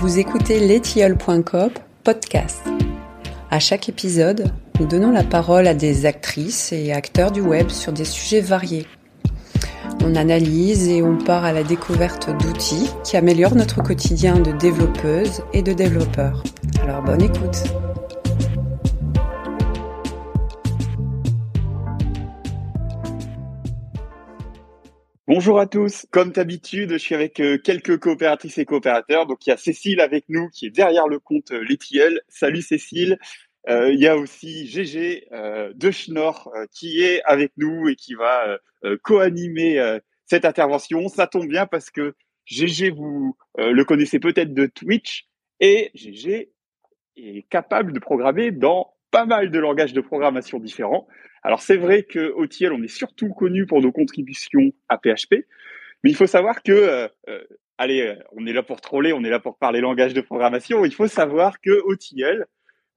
Vous écoutez letiole.com podcast. À chaque épisode, nous donnons la parole à des actrices et acteurs du web sur des sujets variés. On analyse et on part à la découverte d'outils qui améliorent notre quotidien de développeuses et de développeurs. Alors bonne écoute. Bonjour à tous. Comme d'habitude, je suis avec euh, quelques coopératrices et coopérateurs. Donc, il y a Cécile avec nous qui est derrière le compte euh, Letiel. Salut Cécile. Euh, il y a aussi GG de Schnorr qui est avec nous et qui va co-animer cette intervention. Ça tombe bien parce que GG, vous le connaissez peut-être de Twitch et GG est capable de programmer dans pas mal de langages de programmation différents. Alors c'est vrai que OTL, on est surtout connu pour nos contributions à PHP, mais il faut savoir que, euh, euh, allez, euh, on est là pour troller, on est là pour parler langage de programmation. Il faut savoir que OTL,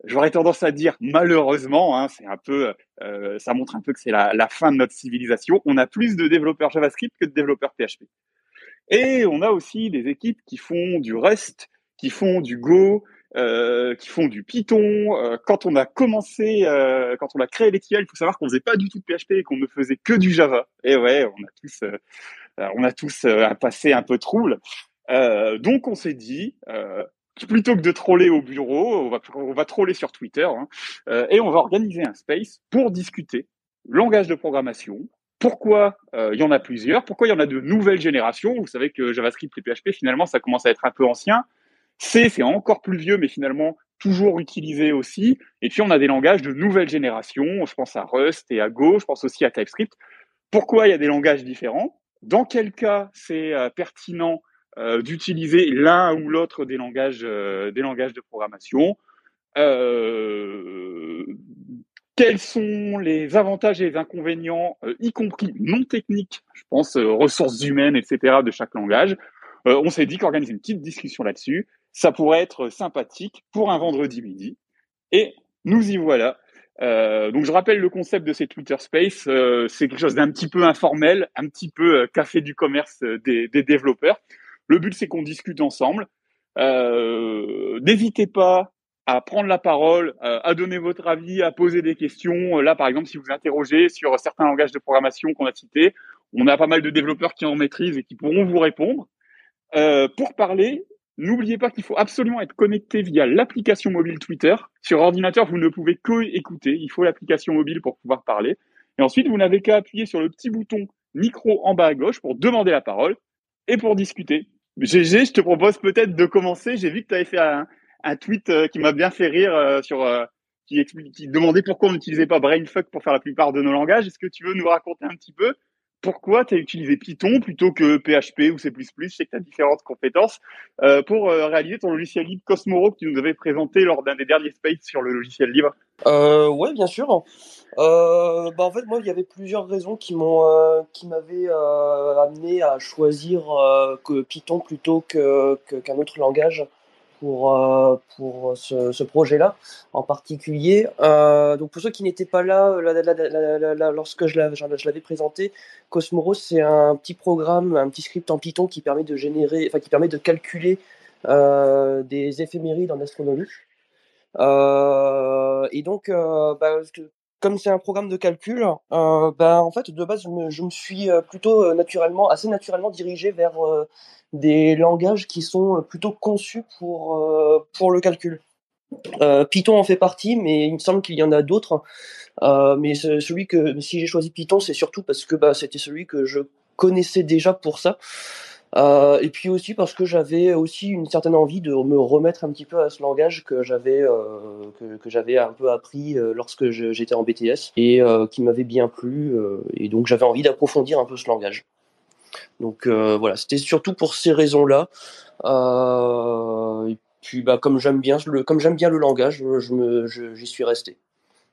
j'aurais tendance à dire malheureusement, hein, c'est un peu, ça montre un peu que c'est la, la, fin de notre civilisation. On a plus de développeurs JavaScript que de développeurs PHP. Et on a aussi des équipes qui font du Rust, qui font du Go, euh, qui font du Python. Euh, quand on a commencé, euh, quand on a créé l'ETL, il faut savoir qu'on faisait pas du tout de PHP et qu'on ne faisait que du Java. Et ouais, on a tous, on a tous un passé un peu trouble. donc on s'est dit, plutôt que de troller au bureau, on va, on va troller sur Twitter hein, et on va organiser un space pour discuter langage de programmation, pourquoi il y en a plusieurs, pourquoi il y en a de nouvelles générations? Vous savez que JavaScript et PHP, finalement, ça commence à être un peu ancien. C, c'est encore plus vieux, mais finalement toujours utilisé aussi. Et puis, on a des langages de nouvelle génération. Je pense à Rust et à Go. Je pense aussi à TypeScript. Pourquoi il y a des langages différents? Dans quel cas c'est euh, pertinent euh, d'utiliser l'un ou l'autre des langages, euh, des langages de programmation? Quels sont les avantages et les inconvénients, y compris non techniques, je pense ressources humaines, etc., de chaque langage? On s'est dit qu'organiser une petite discussion là-dessus, ça pourrait être sympathique pour un vendredi midi. Et nous y voilà. Euh, donc je rappelle le concept de ces Twitter Space, euh, c'est quelque chose d'un petit peu informel, un petit peu euh, café du commerce des, des développeurs. Le but c'est qu'on discute ensemble. N'hésitez pas à prendre la parole, à donner votre avis, à poser des questions. Là par exemple, si vous interrogez sur certains langages de programmation qu'on a cités, on a pas mal de développeurs qui en maîtrisent et qui pourront vous répondre. pour parler, N'oubliez pas qu'il faut absolument être connecté via l'application mobile Twitter. Sur ordinateur, vous ne pouvez que écouter. Il faut l'application mobile pour pouvoir parler. Et ensuite, vous n'avez qu'à appuyer sur le petit bouton micro en bas à gauche pour demander la parole et pour discuter. GG, je te propose peut-être de commencer. J'ai vu que tu avais fait un, tweet euh, qui m'a bien fait rire euh, sur euh, qui, qui demandait pourquoi on n'utilisait pas Brainfuck pour faire la plupart de nos langages. Est-ce que tu veux nous raconter un petit peu pourquoi tu as utilisé Python plutôt que PHP ou C++, je sais que tu différentes compétences, euh, pour euh, réaliser ton logiciel libre Cosmoro que tu nous avais présenté lors d'un des derniers spaces sur le logiciel libre. Euh, Oui, bien sûr. Euh, bah en fait, moi, il y avait plusieurs raisons qui m'ont, qui m'avaient amené à choisir Python plutôt qu'un autre langage pour, euh, pour ce, ce projet-là en particulier. Euh, donc pour ceux qui n'étaient pas là, lorsque je l'avais présenté, Cosmos c'est un petit programme, un petit script en Python qui permet de générer, enfin qui permet de calculer euh, des éphémérides en astronomie. Euh, et donc, euh, bah, comme c'est un programme de calcul, euh, bah, en fait, de base, je me, suis plutôt naturellement, assez naturellement dirigé vers des langages qui sont plutôt conçus pour, euh, le calcul. Euh, Python en fait partie, mais il me semble qu'il y en a d'autres. Euh, mais celui que si j'ai choisi Python, c'est surtout parce que bah, c'était celui que je connaissais déjà pour ça. Euh, et puis aussi parce que j'avais aussi une certaine envie de me remettre un petit peu à ce langage que j'avais euh, que, j'avais un peu appris euh, lorsque j'étais en BTS et qui m'avait bien plu et donc j'avais envie d'approfondir un peu ce langage. Donc voilà, c'était surtout pour ces raisons-là. Et puis bah, comme j'aime bien le, comme j'aime bien le langage, je me, j'y suis resté.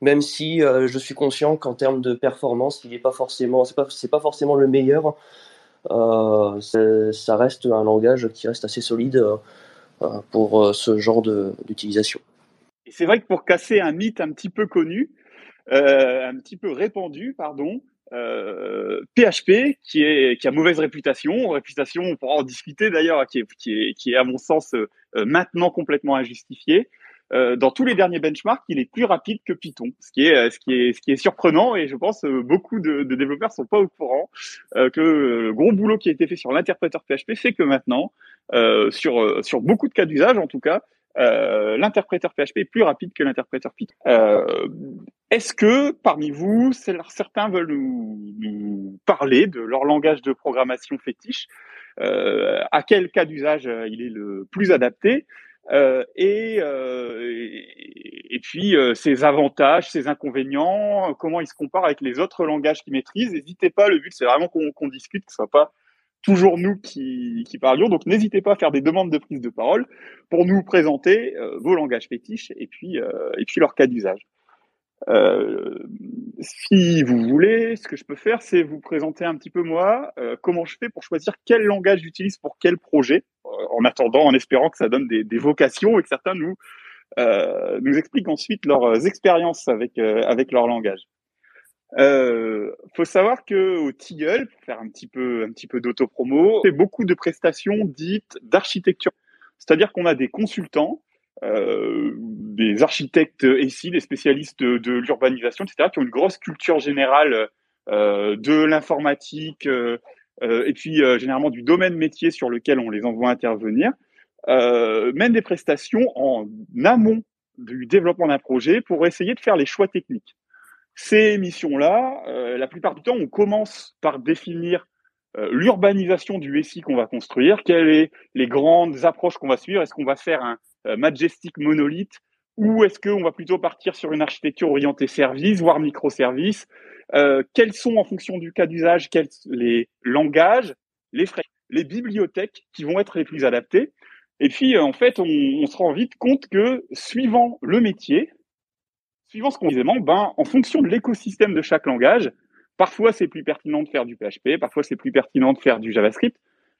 Même si je suis conscient qu'en termes de performance, il n'est pas forcément, c'est pas, pas forcément le meilleur. Euh, ça reste un langage qui reste assez solide pour ce genre d'utilisation. C'est vrai que pour casser un mythe un petit peu connu, un petit peu répandu, pardon, PHP qui a mauvaise réputation, réputation on pourra en discuter d'ailleurs, qui est à mon sens maintenant complètement injustifiée. Euh, dans tous les derniers benchmarks, il est plus rapide que Python, ce qui est euh, ce qui est ce qui est surprenant et je pense euh, beaucoup de, de développeurs sont pas au courant que le gros boulot qui a été fait sur l'interpréteur PHP fait que maintenant sur sur beaucoup de cas d'usage en tout cas l'interpréteur PHP est plus rapide que l'interpréteur Python. Est-ce que parmi vous, certains veulent nous, nous, parler de leur langage de programmation fétiche? À quel cas d'usage il est le plus adapté? Euh, et, euh, et, puis euh, ses avantages, ses inconvénients, comment il se compare avec les autres langages qu'il maîtrise. N'hésitez pas, le but c'est vraiment qu'on discute, que ce soit pas toujours nous qui, qui parlions. Donc n'hésitez pas à faire des demandes de prise de parole pour nous présenter vos langages fétiches et puis et puis leur cas d'usage. Euh, si vous voulez, ce que je peux faire, c'est vous présenter un petit peu moi, euh, comment je fais pour choisir quel langage j'utilise pour quel projet, euh, en attendant, en espérant que ça donne des, vocations et que certains nous nous expliquent ensuite leurs expériences avec avec leur langage. Euh, faut savoir que au Tilleul, pour faire un petit peu un petit peu d'autopromo, c'est beaucoup de prestations dites d'architecture. C'est-à-dire qu'on a des consultants euh, des architectes ici, des spécialistes de, l'urbanisation, etc., qui ont une grosse culture générale euh, de l'informatique euh, et puis généralement du domaine métier sur lequel on les envoie intervenir, mènent des prestations en amont du développement d'un projet pour essayer de faire les choix techniques. Ces missions-là, la plupart du temps, on commence par définir l'urbanisation du SI qu'on va construire, quelles sont les grandes approches qu'on va suivre, est-ce qu'on va faire un, euh, Majestic monolithe ou est-ce qu'on va plutôt partir sur une architecture orientée service, voire microservice euh, Quels sont, en fonction du cas d'usage, les langages, les frais, les bibliothèques qui vont être les plus adaptés Et puis, euh, en fait, on, se rend vite compte que suivant le métier, suivant ce qu'on disait, ben, en fonction de l'écosystème de chaque langage, parfois c'est plus pertinent de faire du PHP, parfois c'est plus pertinent de faire du JavaScript,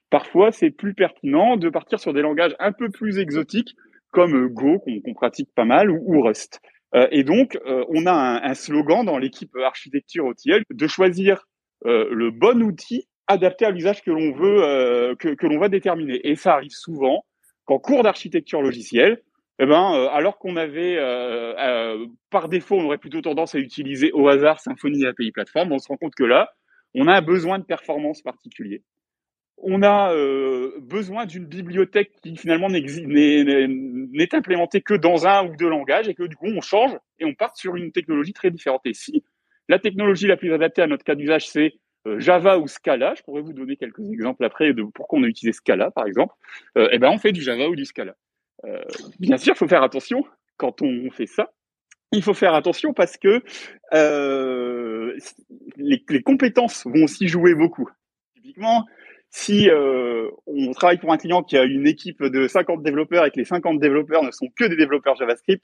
parfois c'est plus pertinent de partir sur des langages un peu plus exotiques comme euh, Go qu'on pratique pas mal ou, Rust. Euh, et donc, euh, on a un, slogan dans l'équipe architecture OTL de choisir le bon outil adapté à l'usage que l'on veut, que, que l'on va déterminer. Et ça arrive souvent qu'en cours d'architecture logicielle, eh ben, alors qu'on avait, par défaut, on aurait plutôt tendance à utiliser au hasard Symfony API Platform, on se rend compte que là, on a un besoin de performance particulier on a euh, besoin d'une bibliothèque qui finalement n'est implémentée que dans un ou deux langages et que du coup on change et on part sur une technologie très différente. Et si la technologie la plus adaptée à notre cas d'usage c'est euh, Java ou Scala, je pourrais vous donner quelques exemples après de pourquoi on a utilisé Scala par exemple, euh, eh ben on fait du Java ou du Scala. bien sûr, il faut faire attention quand on fait ça. Il faut faire attention parce que les, les compétences vont aussi jouer beaucoup. Typiquement, si euh, on travaille pour un client qui a une équipe de 50 développeurs et que les 50 développeurs ne sont que des développeurs JavaScript,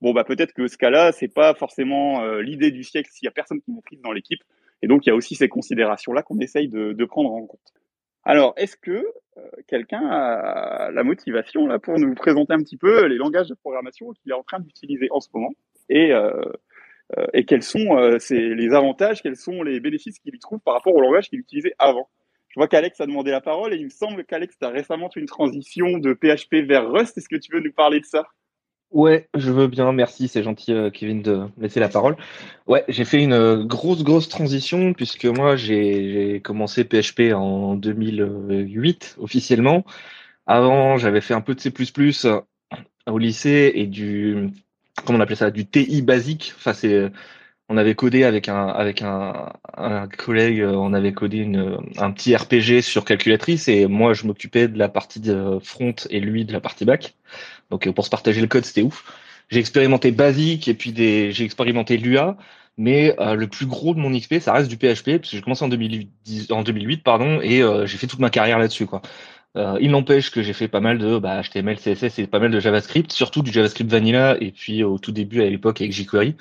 bon bah peut-être que ce cas-là, c'est pas forcément euh, l'idée du siècle s'il y a personne qui maîtrise dans l'équipe. Et donc il y a aussi ces considérations-là qu'on essaye de, prendre en compte. Alors, est-ce que euh, quelqu'un a la motivation là pour nous présenter un petit peu les langages de programmation qu'il est en train d'utiliser en ce moment? Et et quels sont les avantages, quels sont les bénéfices qu'il y trouve par rapport au langage qu'il utilisait avant? Je vois qu'Alex a demandé la parole et il me semble qu'Alex, tu as récemment fait une transition de PHP vers Rust. Est-ce que tu veux nous parler de ça? Ouais, je veux bien, merci, c'est gentil euh, Kevin de laisser la parole. Ouais, j'ai fait une euh, grosse grosse transition puisque moi j'ai commencé PHP en 2008 officiellement. Avant, j'avais fait un peu de C++ euh, au lycée et du comment on appelait ça, du TI basique. Enfin, c'est on avait codé avec un avec un, un collègue, euh, on avait codé une, un petit RPG sur calculatrice et moi je m'occupais de la partie de front et lui de la partie back. Donc euh, pour se partager le code, c'était ouf. J'ai expérimenté Basic et puis des j'ai expérimenté Lua, mais euh, le plus gros de mon XP, ça reste du PHP parce que j'ai commencé en 2010 en 2008 pardon et j'ai fait toute ma carrière là-dessus quoi. il n'empêche que j'ai fait pas mal de bah, HTML, CSS et pas mal de JavaScript, surtout du JavaScript vanilla et puis au tout début à l'époque avec jQuery.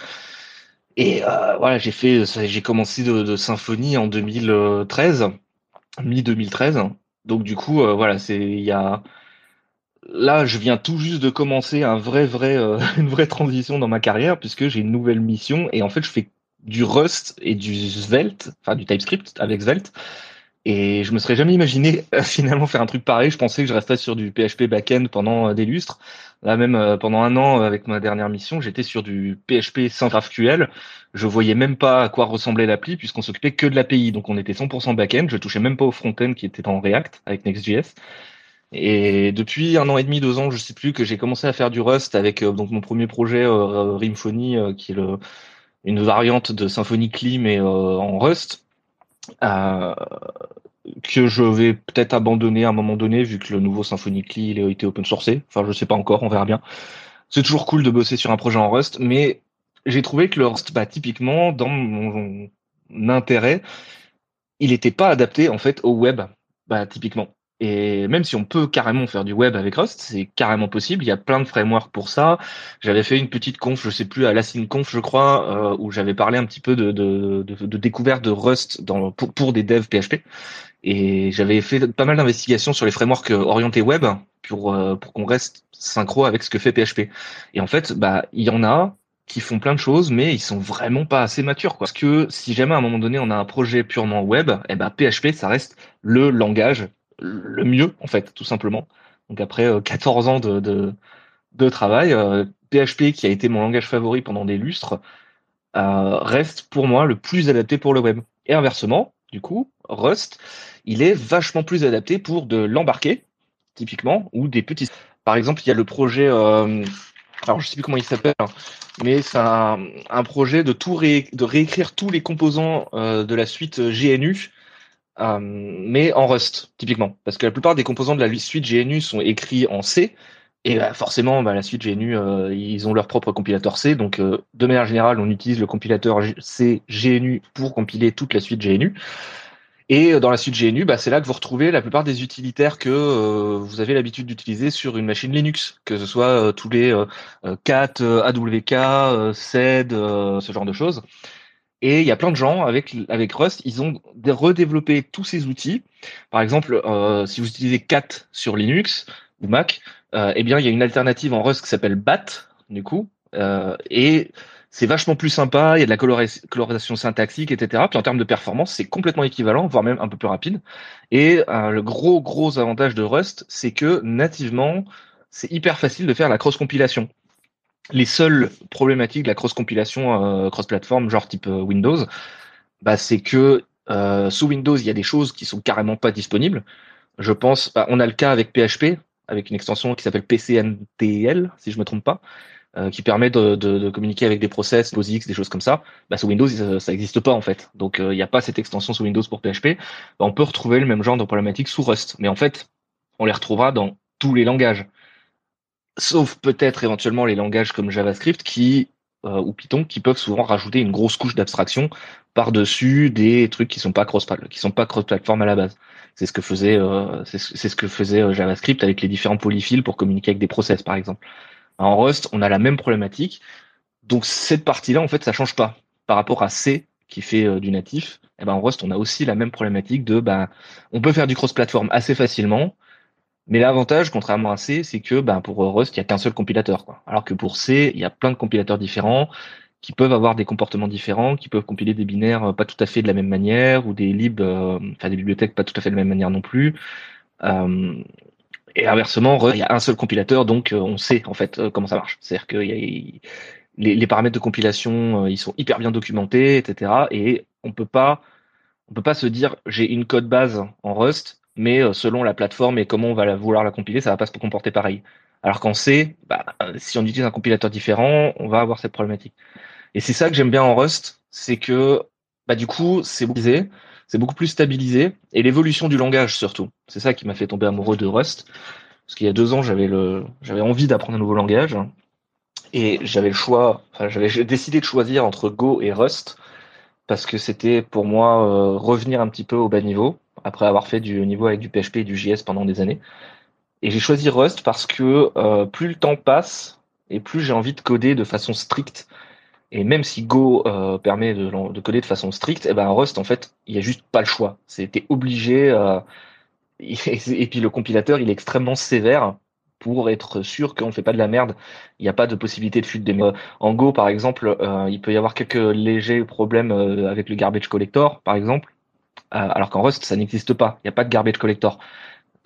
Et euh, voilà, j'ai fait, j'ai commencé de, Symfony en 2013, mi 2013. Donc du coup, euh, voilà, c'est il y a là, je viens tout juste de commencer un vrai, vrai, euh, une vraie transition dans ma carrière puisque j'ai une nouvelle mission et en fait, je fais du Rust et du Svelte, enfin du TypeScript avec Svelte. Et je me serais jamais imaginé finalement faire un truc pareil. Je pensais que je resterais sur du PHP backend pendant des lustres. Là même pendant un an avec ma dernière mission, j'étais sur du PHP sans GraphQL. Je voyais même pas à quoi ressemblait l'appli puisqu'on s'occupait que de l'API. Donc on était 100% backend. Je touchais même pas au front-end qui était en React avec Next.js. Et depuis un an et demi, deux ans, je sais plus, que j'ai commencé à faire du Rust avec euh, donc mon premier projet euh, Rimphony, euh, qui est le, une variante de Symfony Clean mais en Rust, que je vais peut-être abandonner à un moment donné vu que le nouveau Clean il a été open sourcé. Enfin, je sais pas encore, on verra bien. C'est toujours cool de bosser sur un projet en Rust, mais j'ai trouvé que le Rust, bah, typiquement, dans mon, mon intérêt, il n'était pas adapté en fait au web, bah, typiquement. Et même si on peut carrément faire du web avec Rust, c'est carrément possible. Il y a plein de frameworks pour ça. J'avais fait une petite conf, je sais plus, à la je crois, euh, où j'avais parlé un petit peu de, de, de, de découverte de Rust dans, pour, pour des devs PHP. Et j'avais fait pas mal d'investigations sur les frameworks orientés web pour, euh, pour qu'on reste synchro avec ce que fait PHP. Et en fait, bah, il y en a qui font plein de choses, mais ils sont vraiment pas assez matures. Quoi. Parce que si jamais à un moment donné on a un projet purement web, eh ben PHP ça reste le langage le mieux, en fait, tout simplement. Donc après 14 euh, ans de, de, de travail, PHP, euh, qui a été mon langage favori pendant des lustres, euh, reste pour moi le plus adapté pour le web. Et inversement, du coup, Rust, il est vachement plus adapté pour de l'embarquer, typiquement, ou des petits. Par exemple, il y a le projet, euh, alors je sais plus comment il s'appelle, hein, mais c'est un, projet de tout ré, de réécrire tous les composants de la suite GNU euh, mais en Rust, typiquement. Parce que la plupart des composants de la suite GNU sont écrits en C, et bah, forcément, bah, la suite GNU, euh, ils ont leur propre compilateur C, donc euh, de manière générale, on utilise le compilateur C GNU pour compiler toute la suite GNU. Et dans la suite GNU, bah, c'est là que vous retrouvez la plupart des utilitaires que vous avez l'habitude d'utiliser sur une machine Linux, que ce soit tous les cat, AWK, SED, ce genre de choses. Et il y a plein de gens avec, avec Rust, ils ont redéveloppé tous ces outils. Par exemple, euh, si vous utilisez cat sur Linux ou Mac, euh, eh bien, il y a une alternative en Rust qui s'appelle BAT, du coup. Euh, et c'est vachement plus sympa, il y a de la colorisation syntaxique, etc. Puis en termes de performance, c'est complètement équivalent, voire même un peu plus rapide. Et le gros, gros avantage de Rust, c'est que nativement, c'est hyper facile de faire la cross-compilation les seules problématiques de la cross-compilation euh, cross-platform, genre type euh, Windows, bah, c'est que euh, sous Windows, il y a des choses qui sont carrément pas disponibles. Je pense, bah, on a le cas avec PHP, avec une extension qui s'appelle PCNTL, si je me trompe pas, qui permet de, communiquer avec des process, POSIX, des choses comme ça. Bah, sous Windows, ça n'existe pas en fait. Donc, il n'y a pas cette extension sous Windows pour PHP. Bah, on peut retrouver le même genre de problématique sous Rust, mais en fait, on les retrouvera dans tous les langages sauf peut-être éventuellement les langages comme JavaScript qui euh, ou Python qui peuvent souvent rajouter une grosse couche d'abstraction par-dessus des trucs qui sont pas cross qui sont pas cross-platform à la base. C'est ce que faisait euh, c'est ce que faisait euh, JavaScript avec les différents polyfills pour communiquer avec des process par exemple. En Rust, on a la même problématique. Donc cette partie-là en fait, ça change pas par rapport à C qui fait du natif. Et eh ben en Rust, on a aussi la même problématique de ben on peut faire du cross-platform assez facilement mais l'avantage, contrairement à C, c'est que ben, pour Rust, il n'y a qu'un seul compilateur. Quoi. Alors que pour C, il y a plein de compilateurs différents qui peuvent avoir des comportements différents, qui peuvent compiler des binaires euh, pas tout à fait de la même manière, ou des libs, euh, enfin des bibliothèques pas tout à fait de la même manière non plus. Euh, et inversement, il y a un seul compilateur, donc on sait en fait comment ça marche. C'est-à-dire que les, les, paramètres de compilation, ils sont hyper bien documentés, etc. Et on peut pas, on peut pas se dire j'ai une code base en Rust mais euh, selon la plateforme et comment on va vouloir la compiler, ça va pas se comporter pareil. Alors qu'en C, bah, si on utilise un compilateur différent, on va avoir cette problématique. Et c'est ça que j'aime bien en Rust, c'est que bah, du coup, c'est beaucoup, plus stabilisé et l'évolution du langage surtout. C'est ça qui m'a fait tomber amoureux de Rust. Parce qu'il y a deux ans, j'avais envie d'apprendre un nouveau langage et j'avais le choix, j'avais décidé de choisir entre Go et Rust parce que c'était pour moi euh, revenir un petit peu au bas niveau après avoir fait du niveau avec du PHP et du JS pendant des années. Et j'ai choisi Rust parce que euh, plus le temps passe et plus j'ai envie de coder de façon stricte. Et même si Go euh, permet de, de, coder de façon stricte, et eh ben Rust en fait il y a juste pas le choix. C'était obligé. Euh, et, puis le compilateur il est extrêmement sévère pour être sûr qu'on ne fait pas de la merde. Il n'y a pas de possibilité de fuite de mémoire. En Go, par exemple, euh, il peut y avoir quelques légers problèmes euh, avec le garbage collector, par exemple, alors qu'en Rust, ça n'existe pas. Il n'y a pas de garbage collector.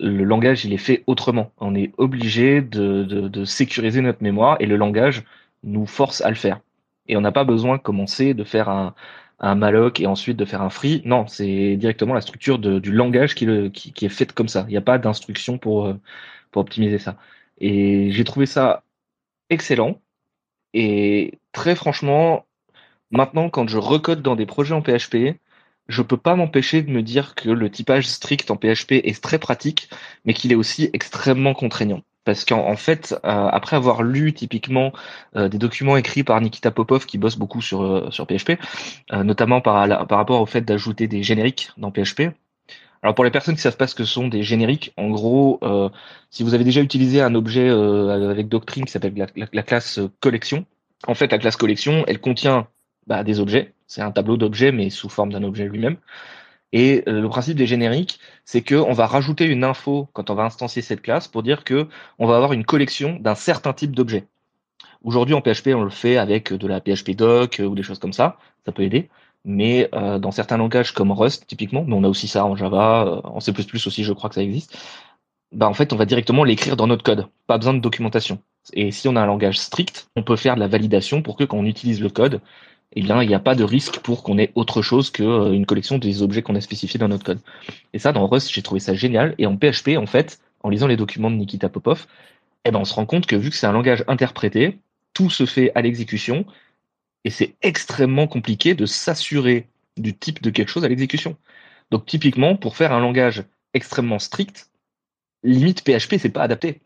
Le langage, il est fait autrement. On est obligé de, sécuriser notre mémoire et le langage nous force à le faire. Et on n'a pas besoin de commencer de faire un, malloc et ensuite de faire un free. Non, c'est directement la structure du langage qui, est faite comme ça. Il n'y a pas d'instruction euh, pour optimiser ça. Et j'ai trouvé ça excellent. Et très franchement, maintenant, quand je recode dans des projets en PHP, je peux pas m'empêcher de me dire que le typage strict en PHP est très pratique, mais qu'il est aussi extrêmement contraignant parce qu'en fait, euh, après avoir lu typiquement euh, des documents écrits par Nikita Popov qui bosse beaucoup sur euh, sur PHP, notamment par par rapport au fait d'ajouter des génériques dans PHP. Alors pour les personnes qui savent pas ce que sont des génériques, en gros, si vous avez déjà utilisé un objet avec Doctrine qui s'appelle la, classe collection, en fait la classe collection, elle contient bah, des objets. C'est un tableau d'objets mais sous forme d'un objet lui-même. Et euh, le principe des génériques, c'est qu'on va rajouter une info quand on va instancier cette classe pour dire que on va avoir une collection d'un certain type d'objet. Aujourd'hui en PHP, on le fait avec de la PHP doc euh, ou des choses comme ça, ça peut aider. Mais euh, dans certains langages comme Rust typiquement, mais on a aussi ça en Java, en C++ aussi, je crois que ça existe. Bah en fait, on va directement l'écrire dans notre code, pas besoin de documentation. Et si on a un langage strict, on peut faire de la validation pour que quand on utilise le code, eh bien, il n'y a pas de risque pour qu'on ait autre chose qu'une euh, collection des objets qu'on a spécifiés dans notre code. Et ça, dans Rust, j'ai trouvé ça génial. Et en PHP, en fait, en lisant les documents de Nikita Popov, eh ben, on se rend compte que vu que c'est un langage interprété, tout se fait à l'exécution, et c'est extrêmement compliqué de s'assurer du type de quelque chose à l'exécution. Donc, typiquement, pour faire un langage extrêmement strict, limite PHP, c'est pas adapté.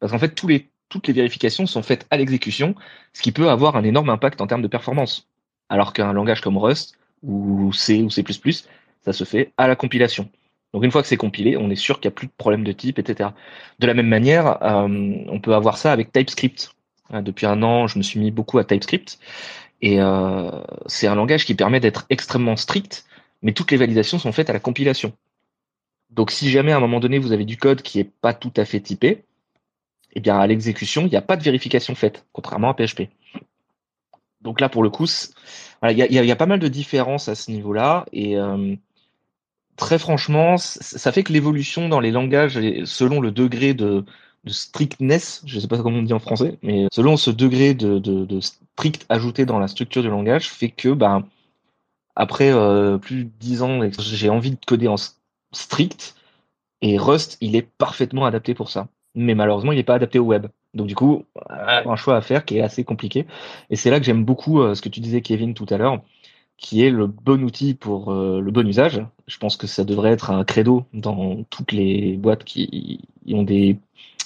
Parce qu'en fait, toutes les vérifications sont faites à l'exécution, ce qui peut avoir un énorme impact en termes de performance alors qu'un langage comme Rust ou C ou C++, ça se fait à la compilation. Donc une fois que c'est compilé, on est sûr qu'il n'y a plus de problème de type, etc. De la même manière, euh, on peut avoir ça avec TypeScript. Euh, depuis un an, je me suis mis beaucoup à TypeScript. Et euh, c'est un langage qui permet d'être extrêmement strict, mais toutes les validations sont faites à la compilation. Donc si jamais à un moment donné vous avez du code qui n'est pas tout à fait typé, eh bien à l'exécution, il n'y a pas de vérification faite, contrairement à PHP. Donc là, pour le coup, il y, a, pas mal de différences à ce niveau-là. Et euh, très franchement, ça fait que l'évolution dans les langages, selon le degré de, strictness, je ne sais pas comment on dit en français, mais selon ce degré de, strict ajouté dans la structure du langage, fait que ben, après euh, plus de 10 ans, j'ai envie de coder en strict. Et Rust, il est parfaitement adapté pour ça. Mais malheureusement, il n'est pas adapté au web. Donc du coup, un choix à faire qui est assez compliqué. Et c'est là que j'aime beaucoup euh, ce que tu disais, Kevin, tout à l'heure, qui est le bon outil pour euh, le bon usage. Je pense que ça devrait être un credo dans toutes les boîtes qui ont des,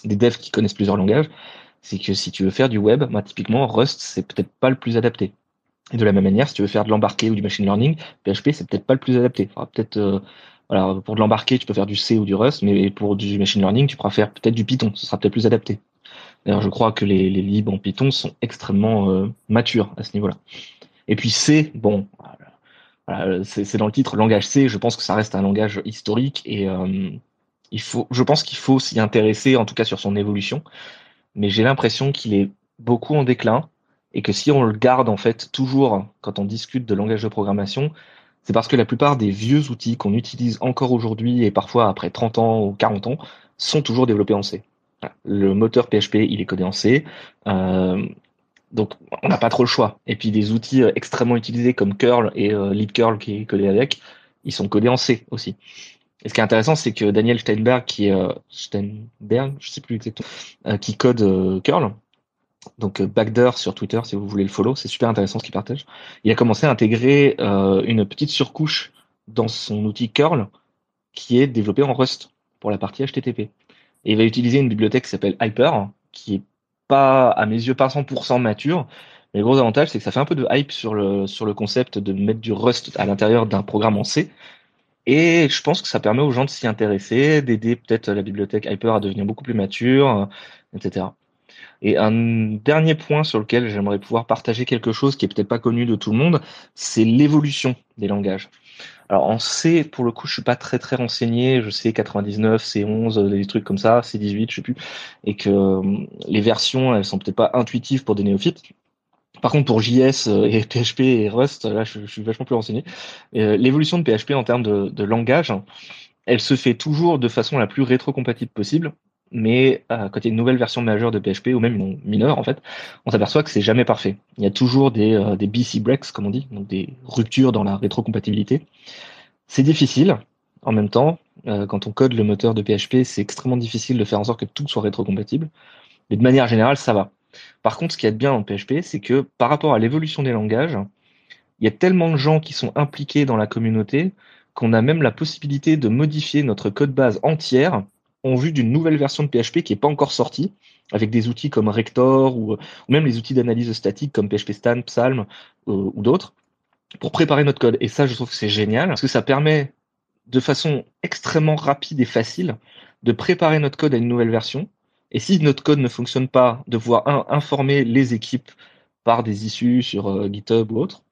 des devs qui connaissent plusieurs langages. C'est que si tu veux faire du web, bah, typiquement Rust, c'est peut-être pas le plus adapté. Et de la même manière, si tu veux faire de l'embarqué ou du machine learning, PHP, c'est peut-être pas le plus adapté. peut-être euh, voilà, pour de l'embarqué, tu peux faire du C ou du Rust, mais pour du machine learning, tu pourras faire peut-être du Python. Ce sera peut-être plus adapté. D'ailleurs, je crois que les, libres en Python sont extrêmement euh, matures à ce niveau-là. Et puis C, bon, c'est dans le titre langage C. Je pense que ça reste un langage historique et euh, je pense qu'il faut s'y intéresser, en tout cas sur son évolution. Mais j'ai l'impression qu'il est beaucoup en déclin et que si on le garde en fait toujours quand on discute de langage de programmation, c'est parce que la plupart des vieux outils qu'on utilise encore aujourd'hui et parfois après 30 ans ou 40 ans sont toujours développés en C. Le moteur PHP, il est codé en C. Euh, donc, on n'a pas trop le choix. Et puis, des outils euh, extrêmement utilisés comme curl et euh, libcurl qui est codé avec, ils sont codés en C aussi. Et ce qui est intéressant, c'est que Daniel Steinberg, qui sais plus qui code curl, donc Backdoor sur Twitter, si vous voulez le follow, c'est super intéressant ce qu'il partage. Il a commencé à intégrer une petite surcouche dans son outil curl qui est développé en Rust pour la partie HTTP. Et il va utiliser une bibliothèque qui s'appelle Hyper, qui est pas, à mes yeux, pas 100% mature. Mais le gros avantage, c'est que ça fait un peu de hype sur le, sur le concept de mettre du Rust à l'intérieur d'un programme en C. Et je pense que ça permet aux gens de s'y intéresser, d'aider peut-être la bibliothèque Hyper à devenir beaucoup plus mature, etc. Et un dernier point sur lequel j'aimerais pouvoir partager quelque chose qui est peut-être pas connu de tout le monde, c'est l'évolution des langages. Alors en C, pour le coup, je suis pas très très renseigné. Je sais 99, C11, des trucs comme ça, C18, je sais plus, et que les versions, elles sont peut-être pas intuitives pour des néophytes. Par contre, pour JS et PHP et Rust, là, je, suis vachement plus renseigné. L'évolution de PHP en termes de, de langage, elle se fait toujours de façon la plus rétrocompatible possible mais euh, quand il y a une nouvelle version majeure de PHP ou même une mineure en fait, on s'aperçoit que c'est jamais parfait. Il y a toujours des, euh, BC breaks comme on dit, donc des ruptures dans la rétrocompatibilité. C'est difficile. En même temps, euh, quand on code le moteur de PHP, c'est extrêmement difficile de faire en sorte que tout soit rétrocompatible. Mais de manière générale, ça va. Par contre, ce qui est bien en PHP, c'est que par rapport à l'évolution des langages, il y a tellement de gens qui sont impliqués dans la communauté qu'on a même la possibilité de modifier notre code base entière en vue d'une nouvelle version de PHP qui n'est pas encore sortie, avec des outils comme Rector ou, même les outils d'analyse statique comme PHP Stan, Psalm euh, ou d'autres, pour préparer notre code. Et ça, je trouve que c'est génial, parce que ça permet de façon extrêmement rapide et facile de préparer notre code à une nouvelle version. Et si notre code ne fonctionne pas, de pouvoir informer les équipes par des issues sur euh, GitHub ou autre,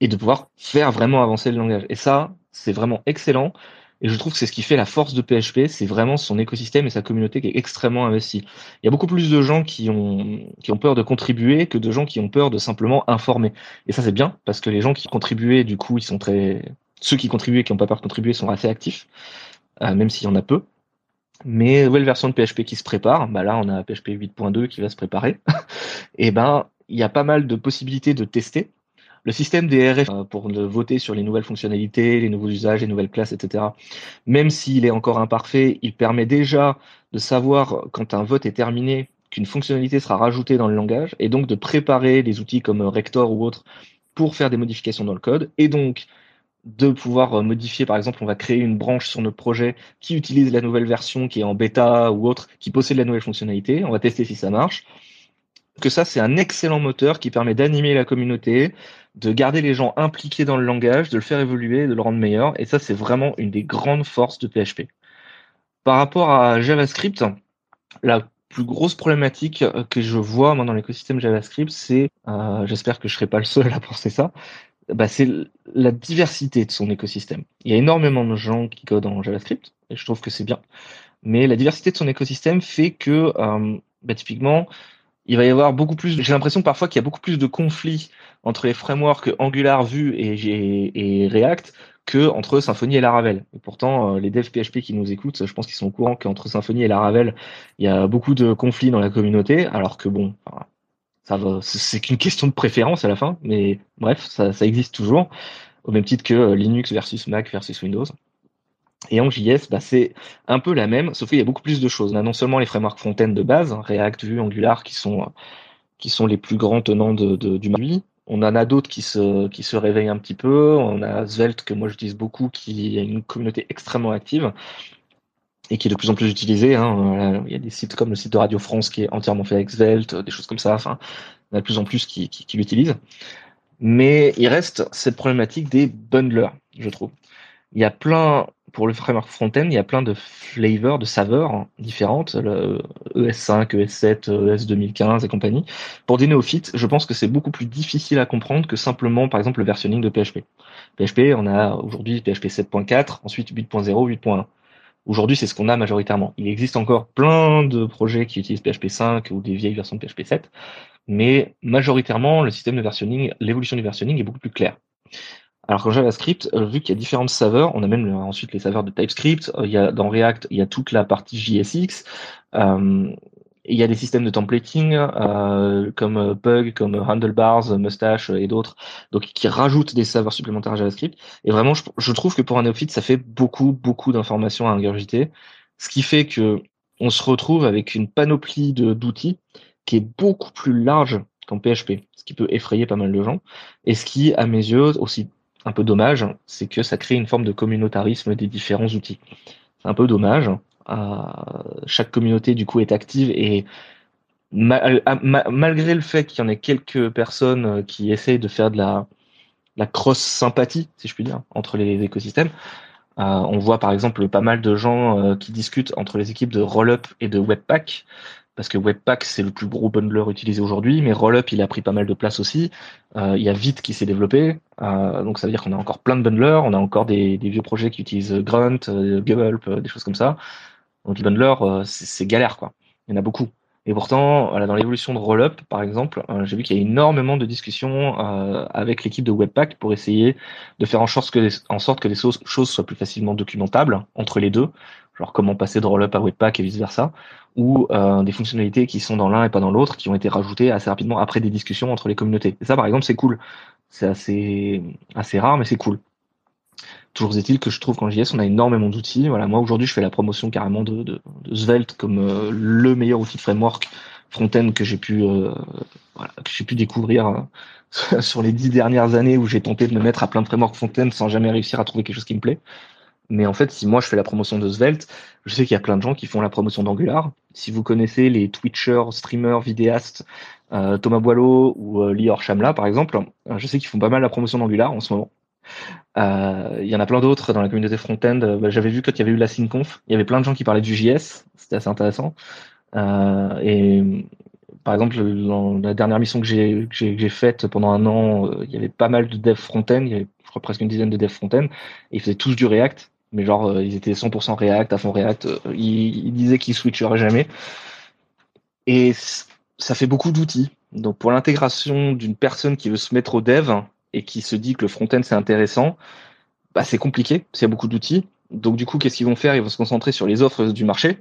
et de pouvoir faire vraiment avancer le langage. Et ça, c'est vraiment excellent. Et je trouve que c'est ce qui fait la force de PHP, c'est vraiment son écosystème et sa communauté qui est extrêmement investie. Il y a beaucoup plus de gens qui ont, qui ont peur de contribuer que de gens qui ont peur de simplement informer. Et ça, c'est bien, parce que les gens qui contribuent, du coup, ils sont très, ceux qui contribuent et qui n'ont pas peur de contribuer sont assez actifs, euh, même s'il y en a peu. Mais nouvelle version de PHP qui se prépare, bah là, on a PHP 8.2 qui va se préparer. et ben, il y a pas mal de possibilités de tester. Le système des RF euh, pour voter sur les nouvelles fonctionnalités, les nouveaux usages, les nouvelles classes, etc., même s'il est encore imparfait, il permet déjà de savoir quand un vote est terminé qu'une fonctionnalité sera rajoutée dans le langage et donc de préparer des outils comme Rector ou autres pour faire des modifications dans le code et donc de pouvoir euh, modifier, par exemple, on va créer une branche sur notre projet qui utilise la nouvelle version qui est en bêta ou autre, qui possède la nouvelle fonctionnalité. On va tester si ça marche. Que ça, c'est un excellent moteur qui permet d'animer la communauté, de garder les gens impliqués dans le langage, de le faire évoluer, de le rendre meilleur. Et ça, c'est vraiment une des grandes forces de PHP. Par rapport à JavaScript, la plus grosse problématique que je vois moi dans l'écosystème JavaScript, c'est, euh, j'espère que je serai pas le seul à penser ça, bah, c'est la diversité de son écosystème. Il y a énormément de gens qui codent en JavaScript, et je trouve que c'est bien. Mais la diversité de son écosystème fait que, euh, bah, typiquement, il va y avoir beaucoup plus. J'ai l'impression parfois qu'il y a beaucoup plus de conflits entre les frameworks Angular, Vue et, React que entre Symfony et Laravel. Et pourtant, euh, les devs PHP qui nous écoutent, je pense qu'ils sont au courant qu'entre Symfony et Laravel, il y a beaucoup de conflits dans la communauté, alors que bon, ça c'est qu'une question de préférence à la fin, mais bref, ça, ça existe toujours, au même titre que euh, Linux versus Mac versus Windows. Et en JS, bah, c'est un peu la même, sauf qu'il y a beaucoup plus de choses. On a non seulement les frameworks front-end de base, React, Vue, Angular, qui sont, qui sont les plus grands tenants de, du marché. On en a d'autres qui se, qui se réveillent un petit peu. On a Svelte, que moi j'utilise beaucoup, qui a une communauté extrêmement active et qui est de plus en plus utilisée. Hein. Il y a des sites comme le site de Radio France qui est entièrement fait avec Svelte, des choses comme ça. Enfin, il y a de plus en plus qui, qui, qui l'utilisent. Mais il reste cette problématique des bundlers, je trouve. Il y a plein, pour le framework front-end, il y a plein de flavors, de saveurs différentes, le ES5, ES7, ES 2015 et compagnie. Pour des néophytes, je pense que c'est beaucoup plus difficile à comprendre que simplement, par exemple, le versionning de PHP. PHP, on a aujourd'hui PHP 7.4, ensuite 8.0, 8.1. Aujourd'hui, c'est ce qu'on a majoritairement. Il existe encore plein de projets qui utilisent PHP 5 ou des vieilles versions de PHP 7, mais majoritairement, le système de versionning, l'évolution du versionning est beaucoup plus claire. Alors qu'en JavaScript, euh, vu qu'il y a différentes saveurs, on a même ensuite les saveurs de TypeScript, euh, il y a, dans React, il y a toute la partie JSX, euh, il y a des systèmes de templating comme Pug, comme Handlebars, Mustache et d'autres, donc qui rajoutent des saveurs supplémentaires à JavaScript. Et vraiment, je, je trouve que pour un néophyte, ça fait beaucoup, beaucoup d'informations à ingurgiter, ce qui fait que on se retrouve avec une panoplie d'outils qui est beaucoup plus large qu'en PHP, ce qui peut effrayer pas mal de gens, et ce qui, à mes yeux, aussi un peu dommage, c'est que ça crée une forme de communautarisme des différents outils. C'est un peu dommage. Euh, chaque communauté du coup est active et malgré le fait qu'il y en ait quelques personnes euh, qui essayent de faire de la, la cross sympathie, si je puis dire, entre les écosystèmes, euh, on voit par exemple pas mal de gens qui discutent entre les équipes de Rollup et de Webpack parce que Webpack c'est le plus gros bundler utilisé aujourd'hui, mais Rollup il a pris pas mal de place aussi. Euh, il y a Vite qui s'est développé, euh, donc ça veut dire qu'on a encore plein de bundlers, on a encore des, vieux projets qui utilisent Grunt, euh, Gulp, des choses comme ça. Donc les bundlers c'est galère quoi. Il y en a beaucoup. Et pourtant, voilà, dans l'évolution de Rollup, par exemple, j'ai vu qu'il y a énormément de discussions avec l'équipe de Webpack pour essayer de faire en sorte que les choses soient plus facilement documentables entre les deux genre comment passer de Rollup à Webpack et vice versa, ou euh, des fonctionnalités qui sont dans l'un et pas dans l'autre, qui ont été rajoutées assez rapidement après des discussions entre les communautés. Et ça, par exemple, c'est cool. C'est assez, assez rare, mais c'est cool. Toujours est-il que je trouve qu'en JS, on a énormément d'outils. Voilà, moi aujourd'hui, je fais la promotion carrément de, de, de Svelte comme euh, le meilleur outil de framework front-end que j'ai pu, euh, j'ai pu découvrir sur les dix dernières années où j'ai tenté de me mettre à plein de frameworks front-end sans jamais réussir à trouver quelque chose qui me plaît. Mais en fait, si moi je fais la promotion de Svelte, je sais qu'il y a plein de gens qui font la promotion d'Angular. Si vous connaissez les Twitchers, streamers, vidéastes, euh, Thomas Boileau ou euh, Lior Chamla par exemple, euh, je sais qu'ils font pas mal la promotion d'Angular en ce moment. Il y en a plein d'autres dans la communauté front-end. Bah, j'avais vu quand il y avait eu la SynConf, il y avait plein de gens qui parlaient du JS, c'était assez intéressant. et par exemple, dans la dernière mission que j'ai faite pendant un an, il y avait pas mal de devs front-end, il y avait je crois presque une dizaine de devs front-end, et ils faisaient tous du React mais genre euh, ils étaient 100% React, à fond React, euh, ils, disaient qu'ils switcheraient jamais. Et ça fait beaucoup d'outils. Donc pour l'intégration d'une personne qui veut se mettre au dev et qui se dit que le front-end c'est intéressant, bah c'est compliqué, c'est beaucoup d'outils. Donc du coup, qu'est-ce qu'ils vont faire? Ils vont se concentrer sur les offres du marché,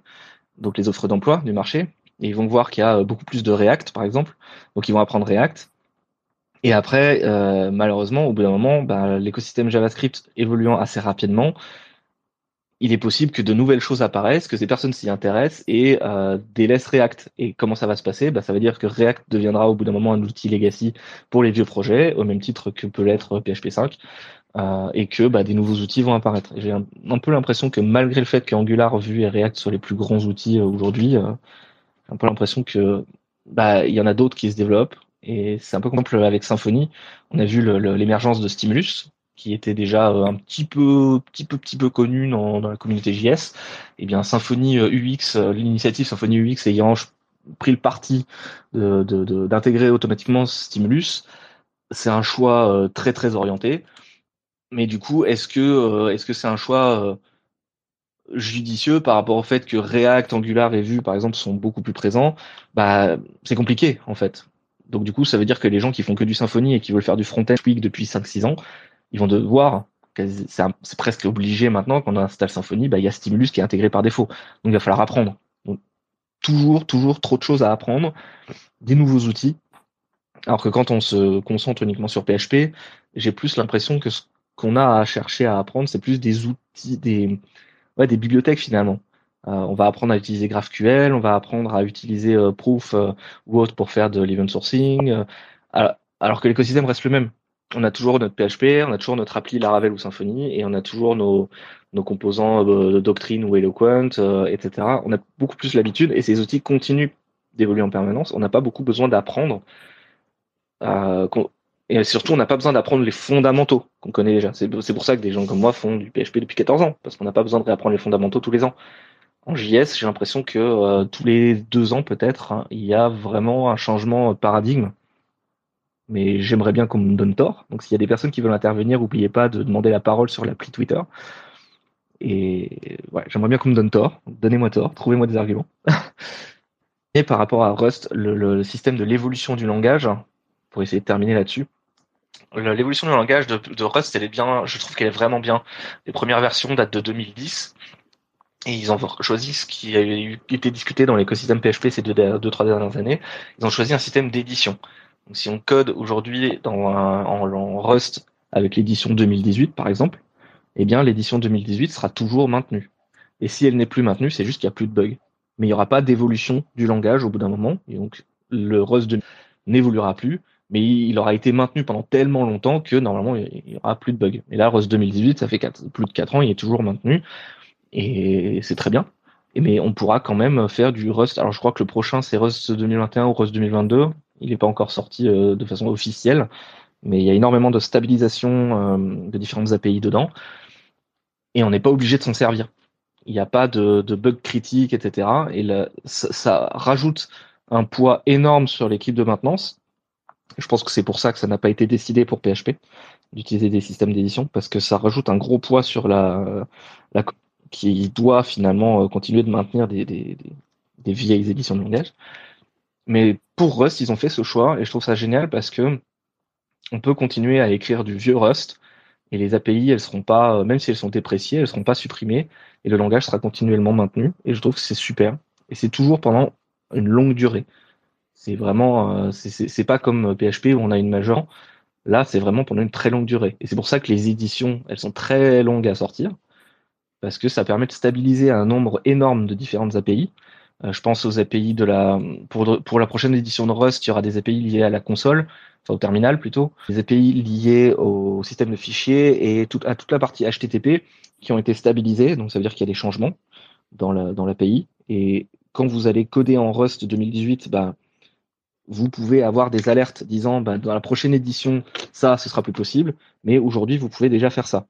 donc les offres d'emploi du marché, et ils vont voir qu'il y a beaucoup plus de React, par exemple. Donc ils vont apprendre React. Et après, euh, malheureusement, au bout d'un moment, bah, l'écosystème JavaScript évoluant assez rapidement, il est possible que de nouvelles choses apparaissent, que ces personnes s'y intéressent et euh, délaissent React. Et comment ça va se passer? Bah, Ça veut dire que React deviendra au bout d'un moment un outil legacy pour les vieux projets, au même titre que peut l'être PHP 5, euh, et que bah, des nouveaux outils vont apparaître. J'ai un, peu l'impression que malgré le fait qu'Angular, Vue et React soient les plus grands outils euh, aujourd'hui, euh, j'ai un peu l'impression que bah il y en a d'autres qui se développent. Et c'est un peu comme avec Symfony. On a vu l'émergence de Stimulus, qui était déjà euh, un petit peu, petit peu, petit peu connu dans, la communauté JS, eh bien Symfony euh, UX, euh, l'initiative Symfony UX ayant pris le parti d'intégrer de, automatiquement Stimulus, c'est un choix très très orienté. Mais du coup, est-ce que est-ce que c'est un choix judicieux par rapport au fait que React, Angular et Vue, par exemple, sont beaucoup plus présents? Bah, c'est compliqué en fait. Donc du coup, ça veut dire que les gens qui font que du Symfony et qui veulent faire du front-end depuis 5-6 ans, ils vont devoir, c'est presque obligé maintenant quand on installe Symfony, bah, il y a Stimulus qui est intégré par défaut. Donc il va falloir apprendre. Donc, toujours, toujours trop de choses à apprendre, des nouveaux outils. Alors que quand on se concentre uniquement sur PHP, j'ai plus l'impression que ce qu'on a à chercher à apprendre, c'est plus des outils, des, ouais, des bibliothèques finalement. Euh, on va apprendre à utiliser GraphQL, on va apprendre à utiliser euh, Proof euh, ou autre pour faire de l'event sourcing, alors que l'écosystème reste le même on a toujours notre PHP, on a toujours notre appli Laravel ou Symfony, et on a toujours nos, composants euh, de Doctrine ou Eloquent, euh, etc. On a beaucoup plus l'habitude, et ces outils continuent d'évoluer en permanence. On n'a pas beaucoup besoin d'apprendre. Euh, et surtout, on n'a pas besoin d'apprendre les fondamentaux qu'on connaît déjà. C'est pour ça que des gens comme moi font du PHP depuis 14 ans, parce qu'on n'a pas besoin de réapprendre les fondamentaux tous les ans. En JS, j'ai l'impression que tous les deux ans peut-être, hein, il y a vraiment un changement paradigme mais j'aimerais bien qu'on me donne tort. Donc s'il y a des personnes qui veulent intervenir, n'oubliez pas de demander la parole sur l'appli Twitter. Et ouais, j'aimerais bien qu'on me donne tort. Donnez-moi tort, trouvez-moi des arguments. Et par rapport à Rust, le, système de l'évolution du langage, pour essayer de terminer là-dessus, l'évolution du langage de, Rust, elle est bien, je trouve qu'elle est vraiment bien. Les premières versions datent de 2010. Et ils ont choisi ce qui a été discuté dans l'écosystème PHP ces deux, deux, trois dernières années. Ils ont choisi un système d'édition. Si on code aujourd'hui en, Rust avec l'édition 2018, par exemple, eh bien, l'édition 2018 sera toujours maintenue. Et si elle n'est plus maintenue, c'est juste qu'il n'y a plus de bugs. Mais il n'y aura pas d'évolution du langage au bout d'un moment. Et donc, le Rust n'évoluera plus, mais il aura été maintenu pendant tellement longtemps que normalement, il n'y aura plus de bugs. Et là, Rust 2018, ça fait plus de 4 ans, il est toujours maintenu. Et c'est très bien. mais on pourra quand même faire du Rust. Alors, je crois que le prochain, c'est Rust 2021 ou Rust 2022. Il n'est pas encore sorti euh, de façon officielle, mais il y a énormément de stabilisation euh, de différentes API dedans. Et on n'est pas obligé de s'en servir. il n'y a pas de, bugs critiques, etc. Et ça, rajoute un poids énorme sur l'équipe de maintenance. Je pense que c'est pour ça que ça n'a pas été décidé pour PHP d'utiliser des systèmes d'édition parce que ça rajoute un gros poids sur la, qui doit finalement euh, continuer de maintenir des, vieilles éditions de langage. Mais pour Rust, ils ont fait ce choix et je trouve ça génial parce que on peut continuer à écrire du vieux Rust et les API, elles seront pas, euh, même si elles sont dépréciées, elles seront pas supprimées et le langage sera continuellement maintenu. Et je trouve que c'est super. Et c'est toujours pendant une longue durée. C'est vraiment, euh, c'est pas comme PHP où on a une major. Là, c'est vraiment pendant une très longue durée. Et c'est pour ça que les éditions, elles sont très longues à sortir parce que ça permet de stabiliser un nombre énorme de différentes API. Euh, je pense aux API de la pour, pour la prochaine édition de Rust, il y aura des API liées à la console, enfin au terminal plutôt, des API liées au système de fichiers et à toute la partie HTTP qui ont été stabilisées. Donc ça veut dire qu'il y a des changements dans la dans l'API. Et quand vous allez coder en Rust 2018, bah, vous pouvez avoir des alertes disant bah, dans la prochaine édition, ça, ce sera plus possible, mais aujourd'hui, vous pouvez déjà faire ça.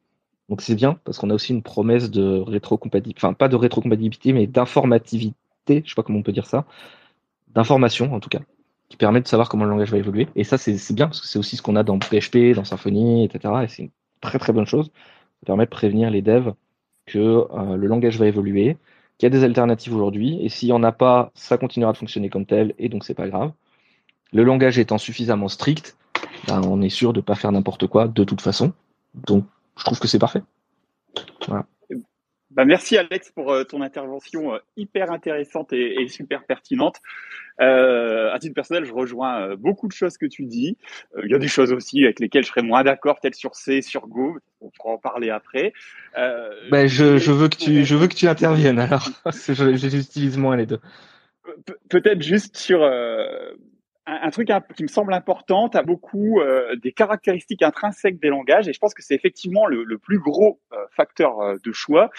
Donc c'est bien parce qu'on a aussi une promesse de rétrocompatibilité, enfin pas de rétrocompatibilité, mais d'informativité, je sais pas comment on peut dire ça, d'information en tout cas, qui permet de savoir comment le langage va évoluer. Et ça c'est bien parce que c'est aussi ce qu'on a dans PHP, dans Symfony, etc. Et c'est une très très bonne chose. Ça permet de prévenir les devs que euh, le langage va évoluer, qu'il y a des alternatives aujourd'hui, et s'il n'y en a pas, ça continuera de fonctionner comme tel, et donc c'est pas grave. Le langage étant suffisamment strict, ben, on est sûr de ne pas faire n'importe quoi de toute façon. Donc je trouve que c'est parfait. Bah, merci Alex pour euh, ton intervention euh, hyper intéressante et, super pertinente. Euh, à titre personnel, je rejoins euh, beaucoup de choses que tu dis. Il y a des choses aussi avec lesquelles je serais moins d'accord, peut-être sur C, sur Go. On pourra en parler après. Ben, je, je, veux que tu, je veux que tu interviennes. Alors, j'utilise moins les deux. Peut-être juste sur un, truc qui me semble important, tu as beaucoup euh, des caractéristiques intrinsèques des langages, et je pense que c'est effectivement le, plus gros euh, facteur euh, de choix.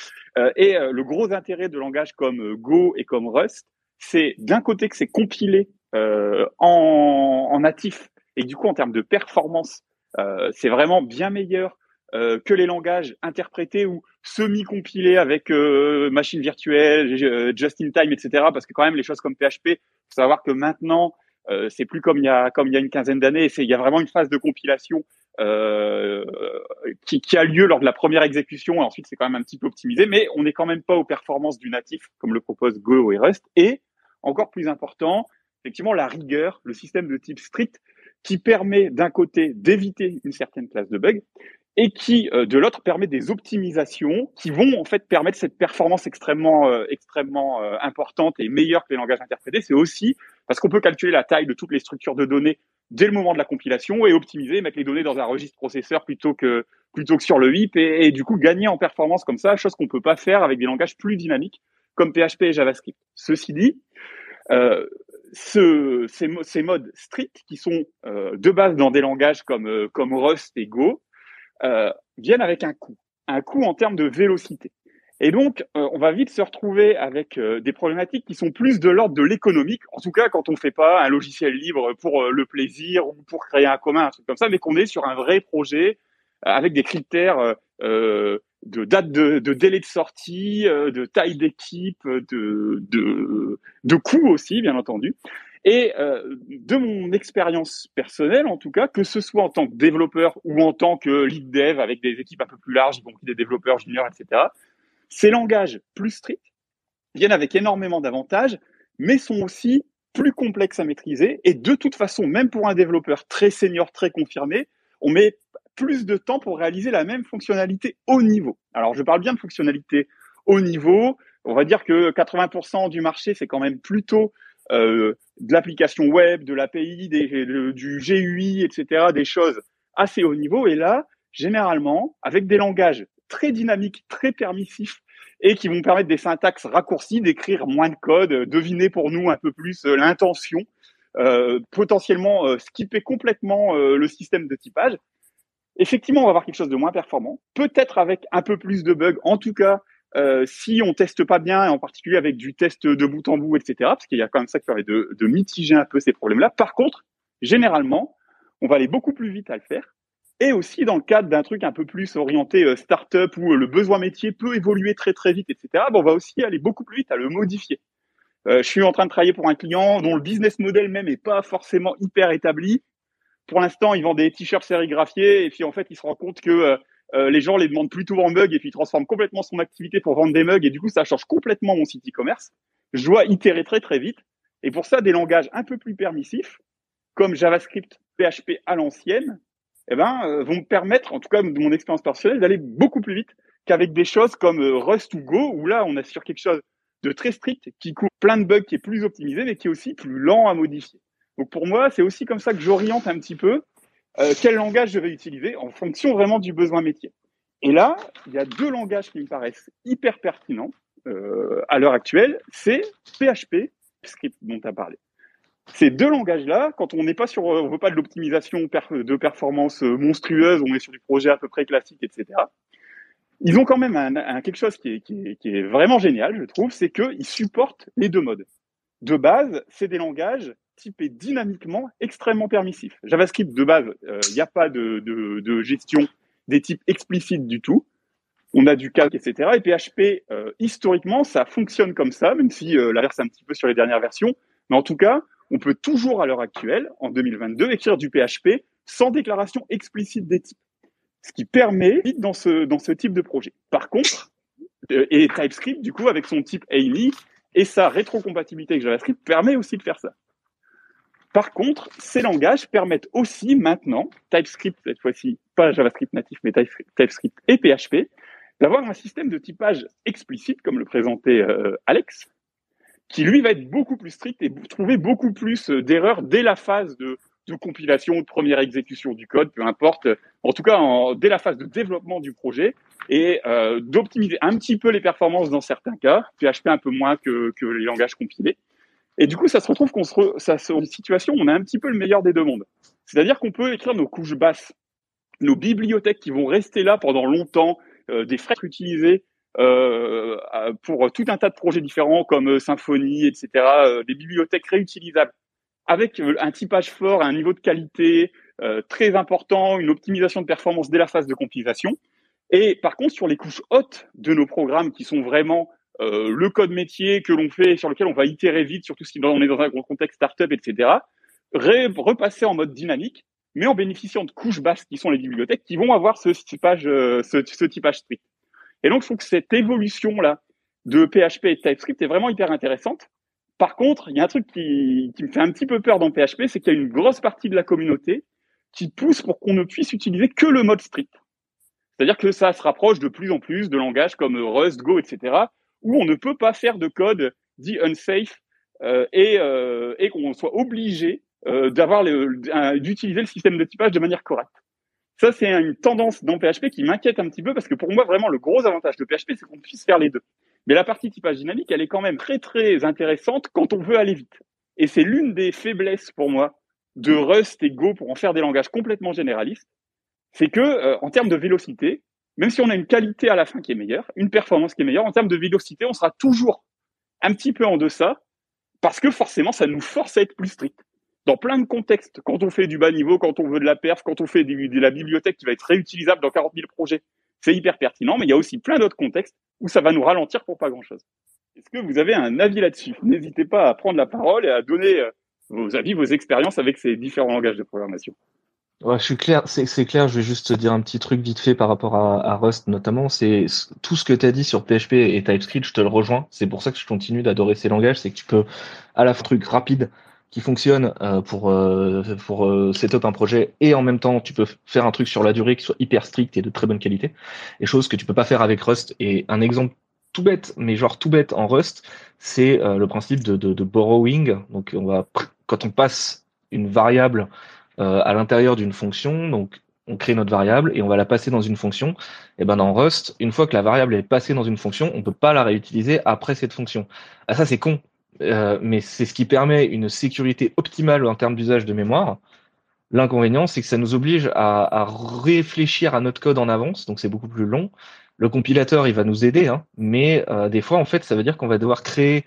et le gros intérêt de langages comme Go et comme Rust, c'est d'un côté que c'est compilé en, en, natif, et du coup en termes de performance, c'est vraiment bien meilleur que les langages interprétés ou semi-compilés avec machine virtuelle, just in time, etc. Parce que quand même les choses comme PHP, faut savoir que maintenant euh, c'est plus comme il y a comme il y a une quinzaine d'années. C'est il y a vraiment une phase de compilation euh, qui, qui, a lieu lors de la première exécution. Et ensuite, c'est quand même un petit peu optimisé, mais on n'est quand même pas aux performances du natif comme le propose Go et Rust. Et encore plus important, effectivement, la rigueur, le système de type strict qui permet d'un côté d'éviter une certaine classe de bugs et qui, euh, de l'autre, permet des optimisations qui vont en fait permettre cette performance extrêmement, euh, extrêmement euh, importante et meilleure que les langages interprétés. C'est aussi parce qu'on peut calculer la taille de toutes les structures de données dès le moment de la compilation et optimiser, mettre les données dans un registre processeur plutôt que plutôt que sur le HIP et, et du coup gagner en performance comme ça, chose qu'on peut pas faire avec des langages plus dynamiques comme PHP et JavaScript. Ceci dit, euh, ce, ces, ces, modes stricts qui sont de base dans des langages comme, comme Rust et Go, euh, viennent avec un coût, un coût en termes de vélocité. Et donc, euh, on va vite se retrouver avec euh, des problématiques qui sont plus de l'ordre de l'économique, en tout cas quand on ne fait pas un logiciel libre pour le plaisir ou pour créer un commun, un truc comme ça, mais qu'on est sur un vrai projet avec des critères de date de, de, délai de sortie, de taille d'équipe, de, de, de coût aussi, bien entendu. Et euh, de mon expérience personnelle, en tout cas, que ce soit en tant que développeur ou en tant que lead dev avec des équipes un peu plus larges, compris des développeurs juniors, etc., ces langages plus stricts viennent avec énormément d'avantages, mais sont aussi plus complexes à maîtriser. Et de toute façon, même pour un développeur très senior, très confirmé, on met plus de temps pour réaliser la même fonctionnalité au niveau. Alors, je parle bien de fonctionnalité au niveau. On va dire que 80% du marché, c'est quand même plutôt euh, de l'application web, de l'API, du GUI, etc., des choses assez haut niveau. Et là, généralement, avec des langages très dynamiques, très permissifs, et qui vont permettre des syntaxes raccourcies, d'écrire moins de code, deviner pour nous un peu plus euh, l'intention, euh, potentiellement euh, skipper complètement le système de typage. Effectivement, on va avoir quelque chose de moins performant, peut-être avec un peu plus de bugs, en tout cas euh, si on teste pas bien, et en particulier avec du test de bout en bout, etc., parce qu'il y a quand même ça qui permet de, mitiger un peu ces problèmes-là. Par contre, généralement, on va aller beaucoup plus vite à le faire et aussi dans le cadre d'un truc un peu plus orienté euh, startup où le besoin métier peut évoluer très très vite, etc. on va aussi aller beaucoup plus vite à le modifier. je suis en train de travailler pour un client dont le business model même est pas forcément hyper établi. Pour l'instant, il vend des t-shirts sérigraphiés et puis en fait, il se rend compte que les gens les demandent plutôt en mug et puis il transforme complètement son activité pour vendre des mugs et du coup, ça change complètement mon site e-commerce. Je dois itérer très très vite et pour ça, des langages un peu plus permissifs, comme JavaScript, PHP à l'ancienne, eh ben, euh, vont me permettre, en tout cas de mon expérience personnelle, d'aller beaucoup plus vite qu'avec des choses comme euh, Rust ou Go, où là, on est sur quelque chose de très strict, qui couvre plein de bugs, qui est plus optimisé, mais qui est aussi plus lent à modifier. Donc pour moi, c'est aussi comme ça que j'oriente un petit peu euh, quel langage je vais utiliser en fonction vraiment du besoin métier. Et là, il y a deux langages qui me paraissent hyper pertinents euh, à l'heure actuelle, c'est PHP script dont tu as parlé. Ces deux langages-là, quand on n'est pas sur, on veut pas de l'optimisation de performance monstrueuse, on est sur du projet à peu près classique, etc. Ils ont quand même un, quelque chose qui est, qui est, vraiment génial, je trouve, c'est qu'ils supportent les deux modes. De base, c'est des langages typés dynamiquement extrêmement permissifs. JavaScript, de base, il euh, n'y a pas de, gestion des types explicites du tout on a du calque, etc. Et PHP, euh, historiquement, ça fonctionne comme ça, même si euh, l'inverse un petit peu sur les dernières versions. Mais en tout cas, on peut toujours, à l'heure actuelle, en 2022, écrire du PHP sans déclaration explicite des types. Ce qui permet dans ce, dans ce type de projet. Par contre, euh, et TypeScript, du coup, avec son type Amy et sa rétrocompatibilité avec JavaScript, permet aussi de faire ça. Par contre, ces langages permettent aussi maintenant, TypeScript cette fois-ci, pas JavaScript natif, mais TypeScript et PHP, d'avoir un système de typage explicite, comme le présentait euh, Alex, qui lui va être beaucoup plus strict et trouver beaucoup plus euh, d'erreurs dès la phase de, compilation, de première exécution du code, peu importe, en tout cas dès la phase de développement du projet, et euh, d'optimiser un petit peu les performances dans certains cas, PHP un peu moins que, les langages compilés. Et du coup, ça se retrouve qu'on se, ça, sur une situation où on a un petit peu le meilleur des deux mondes. C'est-à-dire qu'on peut écrire nos couches basses, nos bibliothèques qui vont rester là pendant longtemps, euh, des frais utilisés euh, pour tout un tas de projets différents comme euh, Symfony, etc., des bibliothèques réutilisables avec un typage fort, un niveau de qualité très important, une optimisation de performance dès la phase de compilation. Et par contre, sur les couches hautes de nos programmes qui sont vraiment le code métier que l'on fait, sur lequel on va itérer vite, surtout si on est dans un contexte startup, etc., repasser en mode dynamique mais en bénéficiant de couches basses qui sont les bibliothèques qui vont avoir ce typage, euh, ce, typage strict. Et donc, je trouve que cette évolution-là de PHP et TypeScript est vraiment hyper intéressante. Par contre, il y a un truc qui, qui me fait un petit peu peur dans PHP, c'est qu'il y a une grosse partie de la communauté qui pousse pour qu'on ne puisse utiliser que le mode strict. C'est-à-dire que ça se rapproche de plus en plus de langages comme Rust, Go, etc., où on ne peut pas faire de code dit unsafe euh, et, euh, et qu'on soit obligé euh, d'avoir d'utiliser le système de typage de manière correcte. Ça, c'est une tendance dans PHP qui m'inquiète un petit peu parce que pour moi, vraiment, le gros avantage de PHP, c'est qu'on puisse faire les deux. Mais la partie typage dynamique, elle est quand même très, très intéressante quand on veut aller vite. Et c'est l'une des faiblesses pour moi de Rust et Go pour en faire des langages complètement généralistes. C'est que, euh, en termes de vélocité, même si on a une qualité à la fin qui est meilleure, une performance qui est meilleure, en termes de vélocité, on sera toujours un petit peu en deçà parce que forcément, ça nous force à être plus strict dans plein de contextes, quand on fait du bas niveau, quand on veut de la perf, quand on fait de la bibliothèque qui va être réutilisable dans 40 000 projets, c'est hyper pertinent, mais il y a aussi plein d'autres contextes où ça va nous ralentir pour pas grand-chose. Est-ce que vous avez un avis là-dessus? N'hésitez pas à prendre la parole et à donner euh, vos avis, vos expériences avec ces différents langages de programmation. Je suis clair, c'est clair, je vais juste te dire un petit truc vite fait par rapport à, Rust notamment, c'est tout ce que tu as dit sur PHP et TypeScript, je te le rejoins, c'est pour ça que je continue d'adorer ces langages, c'est que tu peux à la fois truc rapide, qui fonctionne euh, pour euh, pour euh, setup un projet et en même temps tu peux faire un truc sur la durée qui soit hyper strict et de très bonne qualité. Et chose que tu peux pas faire avec Rust et un exemple tout bête mais genre tout bête en Rust c'est le principe de, de, de, borrowing. Donc on va quand on passe une variable à l'intérieur d'une fonction donc on crée notre variable et on va la passer dans une fonction. Et ben dans Rust, une fois que la variable est passée dans une fonction, on peut pas la réutiliser après cette fonction. Ah ça c'est con euh, mais c'est ce qui permet une sécurité optimale en termes d'usage de mémoire. L'inconvénient, c'est que ça nous oblige à, réfléchir à notre code en avance, donc c'est beaucoup plus long. Le compilateur, il va nous aider, hein, mais euh, des fois, en fait, ça veut dire qu'on va devoir créer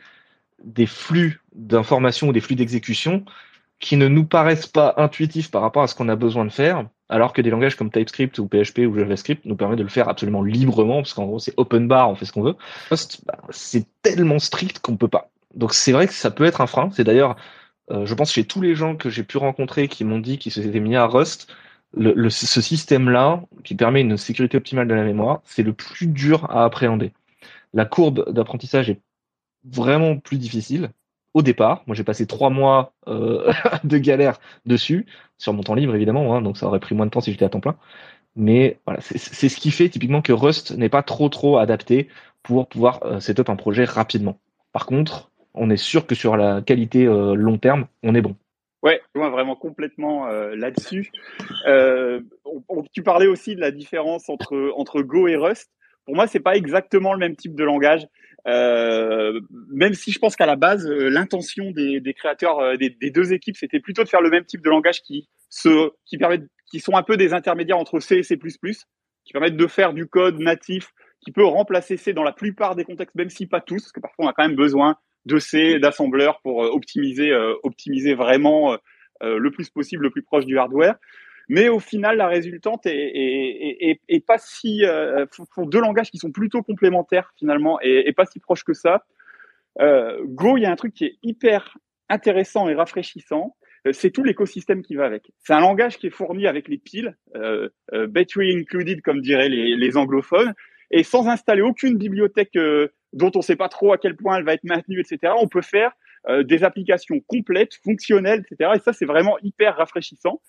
des flux d'informations ou des flux d'exécution qui ne nous paraissent pas intuitifs par rapport à ce qu'on a besoin de faire. alors que des langages comme TypeScript ou PHP ou JavaScript nous permettent de le faire absolument librement, parce qu'en gros c'est open bar, on fait ce qu'on veut. Rust, bah, c'est tellement strict qu'on peut pas. Donc c'est vrai que ça peut être un frein. C'est d'ailleurs, euh, je pense chez tous les gens que j'ai pu rencontrer qui m'ont dit qu'ils s'étaient mis à Rust, le, ce système-là, qui permet une sécurité optimale de la mémoire, c'est le plus dur à appréhender. La courbe d'apprentissage est vraiment plus difficile au départ. Moi, j'ai passé trois mois euh, de galère dessus, sur mon temps libre évidemment, hein, donc ça aurait pris moins de temps si j'étais à temps plein. Mais voilà, c'est ce qui fait typiquement que Rust n'est pas trop trop adapté pour pouvoir euh, setup un projet rapidement. Par contre, on est sûr que sur la qualité euh, long terme, on est bon. Ouais, vraiment complètement euh, là-dessus. Tu parlais aussi de la différence entre entre Go et Rust. Pour moi, c'est pas exactement le même type de langage. Euh, même si je pense qu'à la base, euh, l'intention des, créateurs euh, des, deux équipes, c'était plutôt de faire le même type de langage qui se, qui permettent, qui sont un peu des intermédiaires entre C et C++, qui permettent de faire du code natif qui peut remplacer C dans la plupart des contextes, même si pas tous, parce que parfois on a quand même besoin de C, d'assembleurs pour optimiser, optimiser vraiment le plus possible, le plus proche du hardware. Mais au final, la résultante est, est, est, est pas si euh, font deux langages qui sont plutôt complémentaires finalement et, pas si proches que ça. Euh, Go, il y a un truc qui est hyper intéressant et rafraîchissant, euh, c'est tout l'écosystème qui va avec. C'est un langage qui est fourni avec les piles, euh, euh battery included comme diraient les, les, anglophones, et sans installer aucune bibliothèque euh, dont on ne sait pas trop à quel point elle va être maintenue, etc. On peut faire euh, des applications complètes, fonctionnelles, etc. Et ça, c'est vraiment hyper rafraîchissant.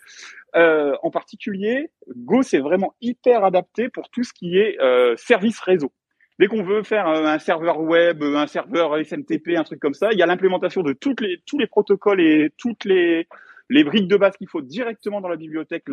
Euh, en particulier, Go, c'est vraiment hyper adapté pour tout ce qui est euh, service réseau. Dès qu'on veut faire un serveur web, un serveur SMTP, un truc comme ça, il y a l'implémentation de toutes les, tous les protocoles et toutes les, les briques de base qu'il faut directement dans la bibliothèque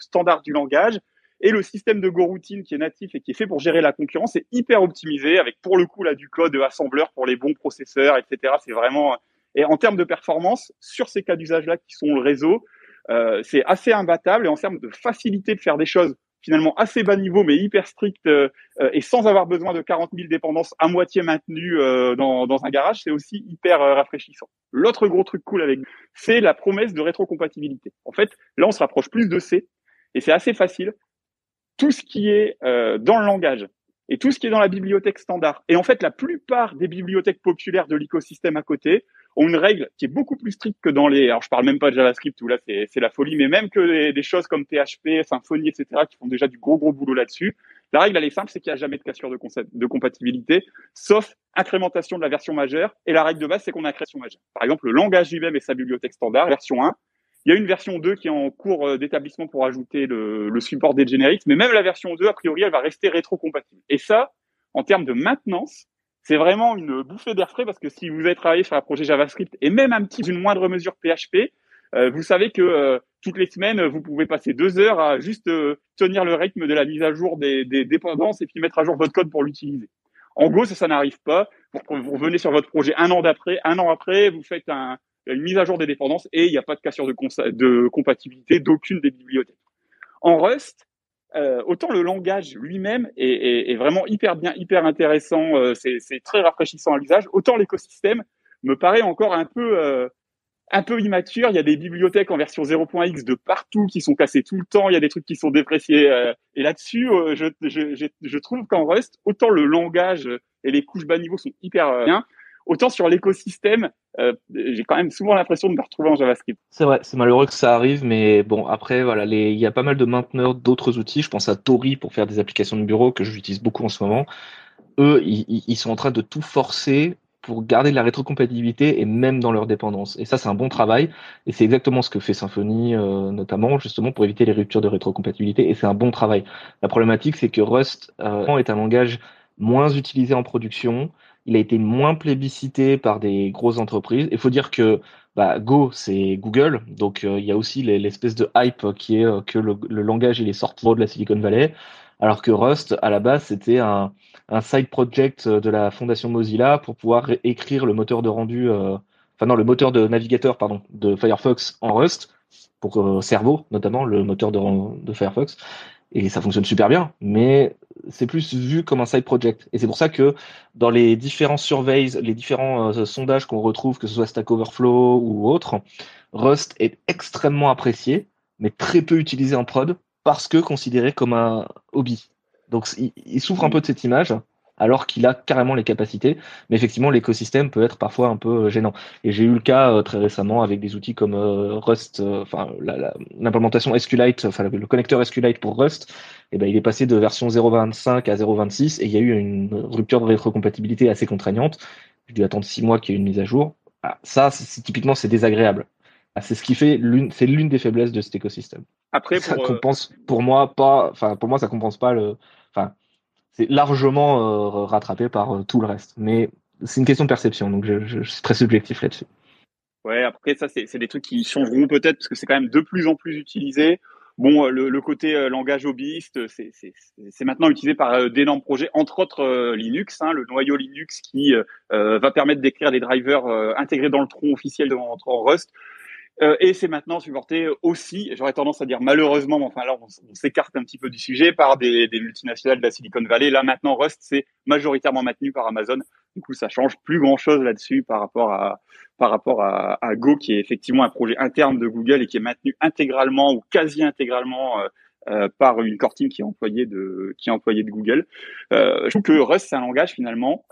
standard du langage. Et le système de Go Routine qui est natif et qui est fait pour gérer la concurrence est hyper optimisé avec pour le coup là du code assembleur pour les bons processeurs, etc. C'est vraiment et en termes de performance, sur ces cas d'usage-là qui sont le réseau, euh, c'est assez imbattable. Et en termes de facilité de faire des choses finalement assez bas niveau, mais hyper strict euh, et sans avoir besoin de 40 000 dépendances à moitié maintenues euh, dans, dans, un garage, c'est aussi hyper euh, rafraîchissant. L'autre gros truc cool avec c'est la promesse de rétrocompatibilité. En fait, là, on se rapproche plus de C, et c'est assez facile. Tout ce qui est euh, dans le langage, et tout ce qui est dans la bibliothèque standard. Et en fait, la plupart des bibliothèques populaires de l'écosystème à côté ont une règle qui est beaucoup plus stricte que dans les. Alors, je parle même pas de JavaScript où là c'est la folie, mais même que des choses comme PHP, Symfony, etc., qui font déjà du gros gros boulot là-dessus. La règle elle est simple, c'est qu'il n'y a jamais de cassure de, compatibilité, sauf incrémentation de la version majeure. Et la règle de base, c'est qu'on a création majeure. Par exemple, le langage lui-même et sa bibliothèque standard, version 1. Il y a une version 2 qui est en cours euh, d'établissement pour ajouter le, le support des generics, mais même la version 2, a priori, elle va rester rétro-compatible. Et ça, en termes de maintenance, c'est vraiment une bouffée d'air frais parce que si vous avez travaillé sur un projet JavaScript et même un petit d'une moindre mesure PHP, euh, vous savez que euh, toutes les semaines, vous pouvez passer deux heures à juste euh, tenir le rythme de la mise à jour des, des dépendances et puis mettre à jour votre code pour l'utiliser. En gros, ça, ça n'arrive pas. Vous, revenez sur votre projet un an d'après, un an après, vous faites un, une mise à jour des dépendances et il n'y a pas de cassure de, de compatibilité d'aucune des bibliothèques. En Rust, euh, autant le langage lui-même est, est, est, vraiment hyper bien, hyper intéressant, euh, c'est très rafraîchissant à l'usage, autant l'écosystème me paraît encore un peu euh, un peu immature. Il y a des bibliothèques en version 0.x de partout qui sont cassées tout le temps. Il y a des trucs qui sont dépréciés. Euh, et là-dessus, euh, je, je, je, trouve qu'en Rust, autant le langage et les couches bas niveau sont hyper bien, Autant sur l'écosystème, euh, j'ai quand même souvent l'impression de me retrouver en JavaScript. C'est vrai, c'est malheureux que ça arrive, mais bon, après, voilà, il y a pas mal de mainteneurs d'autres outils. Je pense à Tori pour faire des applications de bureau que j'utilise beaucoup en ce moment. Eux, ils, ils, sont en train de tout forcer pour garder de la rétrocompatibilité et même dans leur dépendance. Et ça, c'est un bon travail. Et c'est exactement ce que fait Symfony, euh, notamment, justement, pour éviter les ruptures de rétrocompatibilité. Et c'est un bon travail. La problématique, c'est que Rust euh, est un langage moins utilisé en production, il a été moins plébiscité par des grosses entreprises. Il faut dire que bah, Go, c'est Google, donc euh, il y a aussi l'espèce de hype qui est euh, que le, langage il est sorti de la Silicon Valley, alors que Rust, à la base, c'était un, side project de la fondation Mozilla pour pouvoir écrire le moteur de rendu, euh, enfin non, le moteur de navigateur, pardon, de Firefox en Rust, pour Servo notamment, le moteur de Firefox et ça fonctionne super bien, mais c'est plus vu comme un side project. Et c'est pour ça que dans les différents surveys, les différents euh, sondages qu'on retrouve, que ce soit Stack Overflow ou autre, Rust est extrêmement apprécié, mais très peu utilisé en prod. parce que considéré comme un hobby. Donc il, souffre un peu de cette image alors qu'il a carrément les capacités. Mais effectivement, l'écosystème peut être parfois un peu gênant. Et j'ai eu le cas très récemment avec des outils comme Rust, enfin l'implémentation SQLite, enfin le connecteur SQLite pour Rust. Et eh ben il est passé de version 0.25 à 0.26 et il y a eu une rupture de rétrocompatibilité assez contraignante. J'ai dû attendre six mois qu'il y ait une mise à jour. Ah, ça, c'est, typiquement, c'est désagréable. Ah, c'est ce qui fait l'une, c'est l'une des faiblesses de cet écosystème. Après, pour, ça euh, compense, pour moi pas, enfin pour moi ça compense pas le, c'est largement euh, rattrapé par euh, tout le reste. Mais c'est une question de perception, donc je, suis très subjectif là-dessus. Ouais, après ça c'est, des trucs qui changeront peut-être parce que c'est quand même de plus en plus utilisé. Bon, le, le côté langage hobbyiste, c'est, maintenant utilisé par d'énormes projets, entre autres Linux, hein, le noyau Linux qui va permettre d'écrire des drivers intégrés dans le tronc officiel de Rust. Euh, et c'est maintenant supporté aussi, j'aurais tendance à dire malheureusement, mais enfin là on, s'écarte un petit peu du sujet, par des, multinationales de la Silicon Valley. Là maintenant Rust c'est majoritairement maintenu par Amazon. Du coup ça change plus grand chose là-dessus par rapport à par rapport à, Go qui est effectivement un projet interne de Google et qui est maintenu intégralement ou quasi intégralement euh, euh par une core team qui est employée de qui est employée de Google. Euh, je trouve que Rust c'est un langage finalement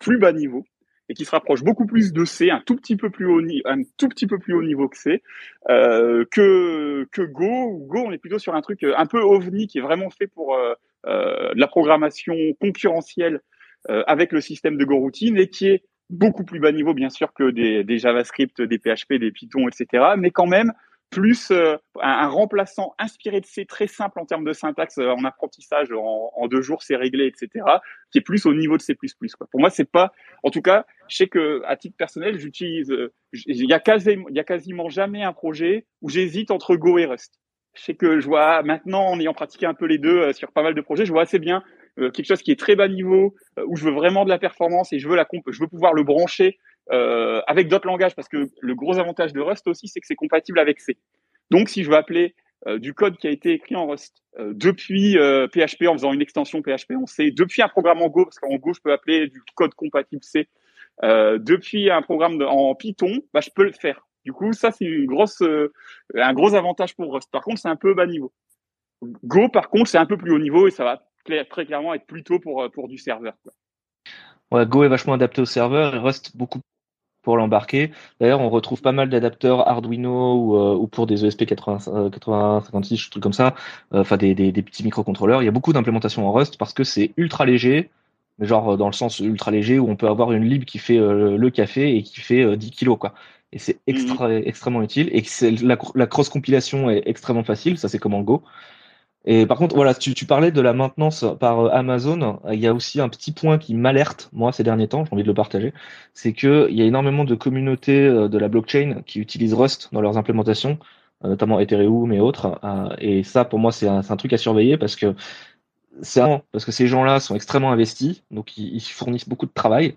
plus bas niveau et qui se rapproche beaucoup plus de C, un tout petit peu plus haut, un tout petit peu plus haut niveau que C, euh, que que Go. Go, on est plutôt sur un truc euh, un peu ovni qui est vraiment fait pour euh, euh de la programmation concurrentielle euh, avec le système de Go routine et qui est beaucoup plus bas niveau bien sûr que des, des JavaScript, des PHP, des Python, etc. Mais quand même plus euh, un, remplaçant inspiré de C très simple en termes de syntaxe en apprentissage en, deux jours c'est réglé etc qui est plus au niveau de C++ quoi. Pour moi c'est pas en tout cas je sais que à titre personnel, j'utilise, euh, il y a quasiment, il y a quasiment jamais un projet où j'hésite entre Go et Rust. Je sais que je vois maintenant, en ayant pratiqué un peu les deux euh, sur pas mal de projets, je vois assez bien euh, quelque chose qui est très bas niveau, où je veux vraiment de la performance et je veux la je veux pouvoir le brancher avec d'autres langages parce que le gros avantage de Rust aussi, c'est que c'est compatible avec C. Donc, si je veux appeler du code qui a été écrit en Rust depuis PHP en faisant une extension PHP en C, depuis un programme en Go, parce qu'en Go, je peux appeler du code compatible C euh, depuis un programme en Python, bah, je peux le faire. Du coup, ça, c'est une grosse, euh, un gros avantage pour Rust. Par contre, c'est un peu bas niveau. Go, par contre, c'est un peu plus haut niveau et ça va très clairement être plutôt pour, euh, pour du serveur. Ouais, Go est vachement adapté au serveur et Rust beaucoup pour l'embarquer. D'ailleurs, on retrouve pas mal d'adapteurs Arduino ou, ou, pour des ESP 80, 8056, trucs comme ça, enfin des, des, des, petits microcontrôleurs. Il y a beaucoup d'implémentations en Rust parce que c'est ultra léger, genre euh, dans le sens ultra léger où on peut avoir une lib qui fait euh, le café et qui fait 10 euh, kilos quoi. Et c'est mhm. extrêmement utile et la, la cross compilation est extrêmement facile, ça c'est comme en Go. Et par contre, voilà, tu, tu parlais de la maintenance par Amazon. Il y a aussi un petit point qui m'alerte, moi, ces derniers temps, j'ai envie de le partager. C'est que il y a énormément de communautés de la blockchain qui utilisent Rust dans leurs implémentations, notamment Ethereum et autres. Et ça, pour moi, c'est un, truc à surveiller parce que c'est parce que ces gens-là sont extrêmement investis, donc ils, fournissent beaucoup de travail.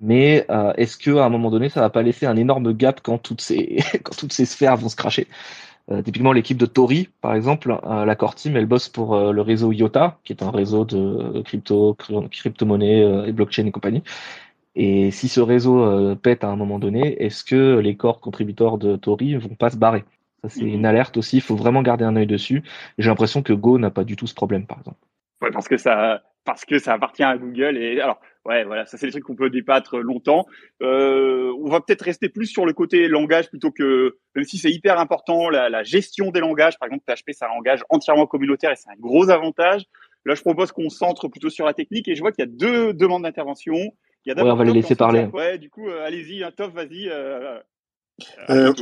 Mais euh, est-ce que à un moment donné, ça va pas laisser un énorme gap quand toutes ces quand toutes ces sphères vont se cracher? Euh, Typiquement, l'équipe de Tori, par exemple, euh, la core team, elle bosse pour le réseau IOTA, qui est un réseau de crypto crypto-monnaie et blockchain et compagnie. Et si ce réseau pète à un moment donné, est-ce que les corps contributeurs de Tori vont pas se barrer? Ça, c'est une alerte aussi. Il faut vraiment garder un œil dessus. J'ai l'impression que Go n'a pas du tout ce problème, par exemple. Ouais, parce que ça, parce que ça appartient à Google. Et alors, ouais, voilà, ça c'est des trucs qu'on peut débattre longtemps. Euh, on va peut-être rester plus sur le côté langage plutôt que, même si c'est hyper important, la, la, gestion des langages. Par exemple, PHP c'est un langage entièrement communautaire et c'est un gros avantage. Là, je propose qu'on centre plutôt sur la technique et je vois qu'il y a deux demandes d'intervention. Il y a ouais, on va les laisser parler. Ouais, du coup, euh, allez-y, hein, Tov, vas-y. Euh, euh,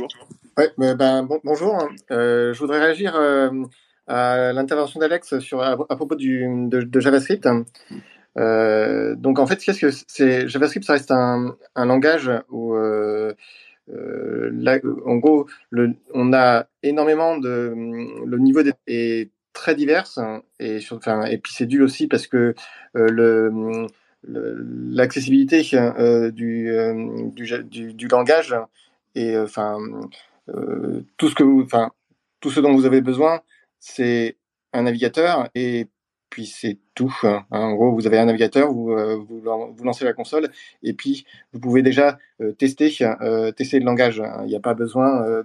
ouais, ben, bon, bonjour. Hein. Euh, je voudrais réagir à l'intervention d'Alex sur à, propos de, JavaScript. Euh, donc en fait, qu'est-ce que c'est JavaScript Ça reste un, un langage où euh, euh, en gros, on a énormément de le niveau est très divers et enfin, et puis c'est dû aussi parce que le l'accessibilité du, du, langage et enfin tout ce que enfin tout ce dont vous avez besoin c'est un navigateur et puis c'est tout. Hein. En gros, vous avez un navigateur, vous, euh, vous, lancez la console et puis vous pouvez déjà euh, tester, euh, tester le langage. Hein. Il n'y a pas besoin,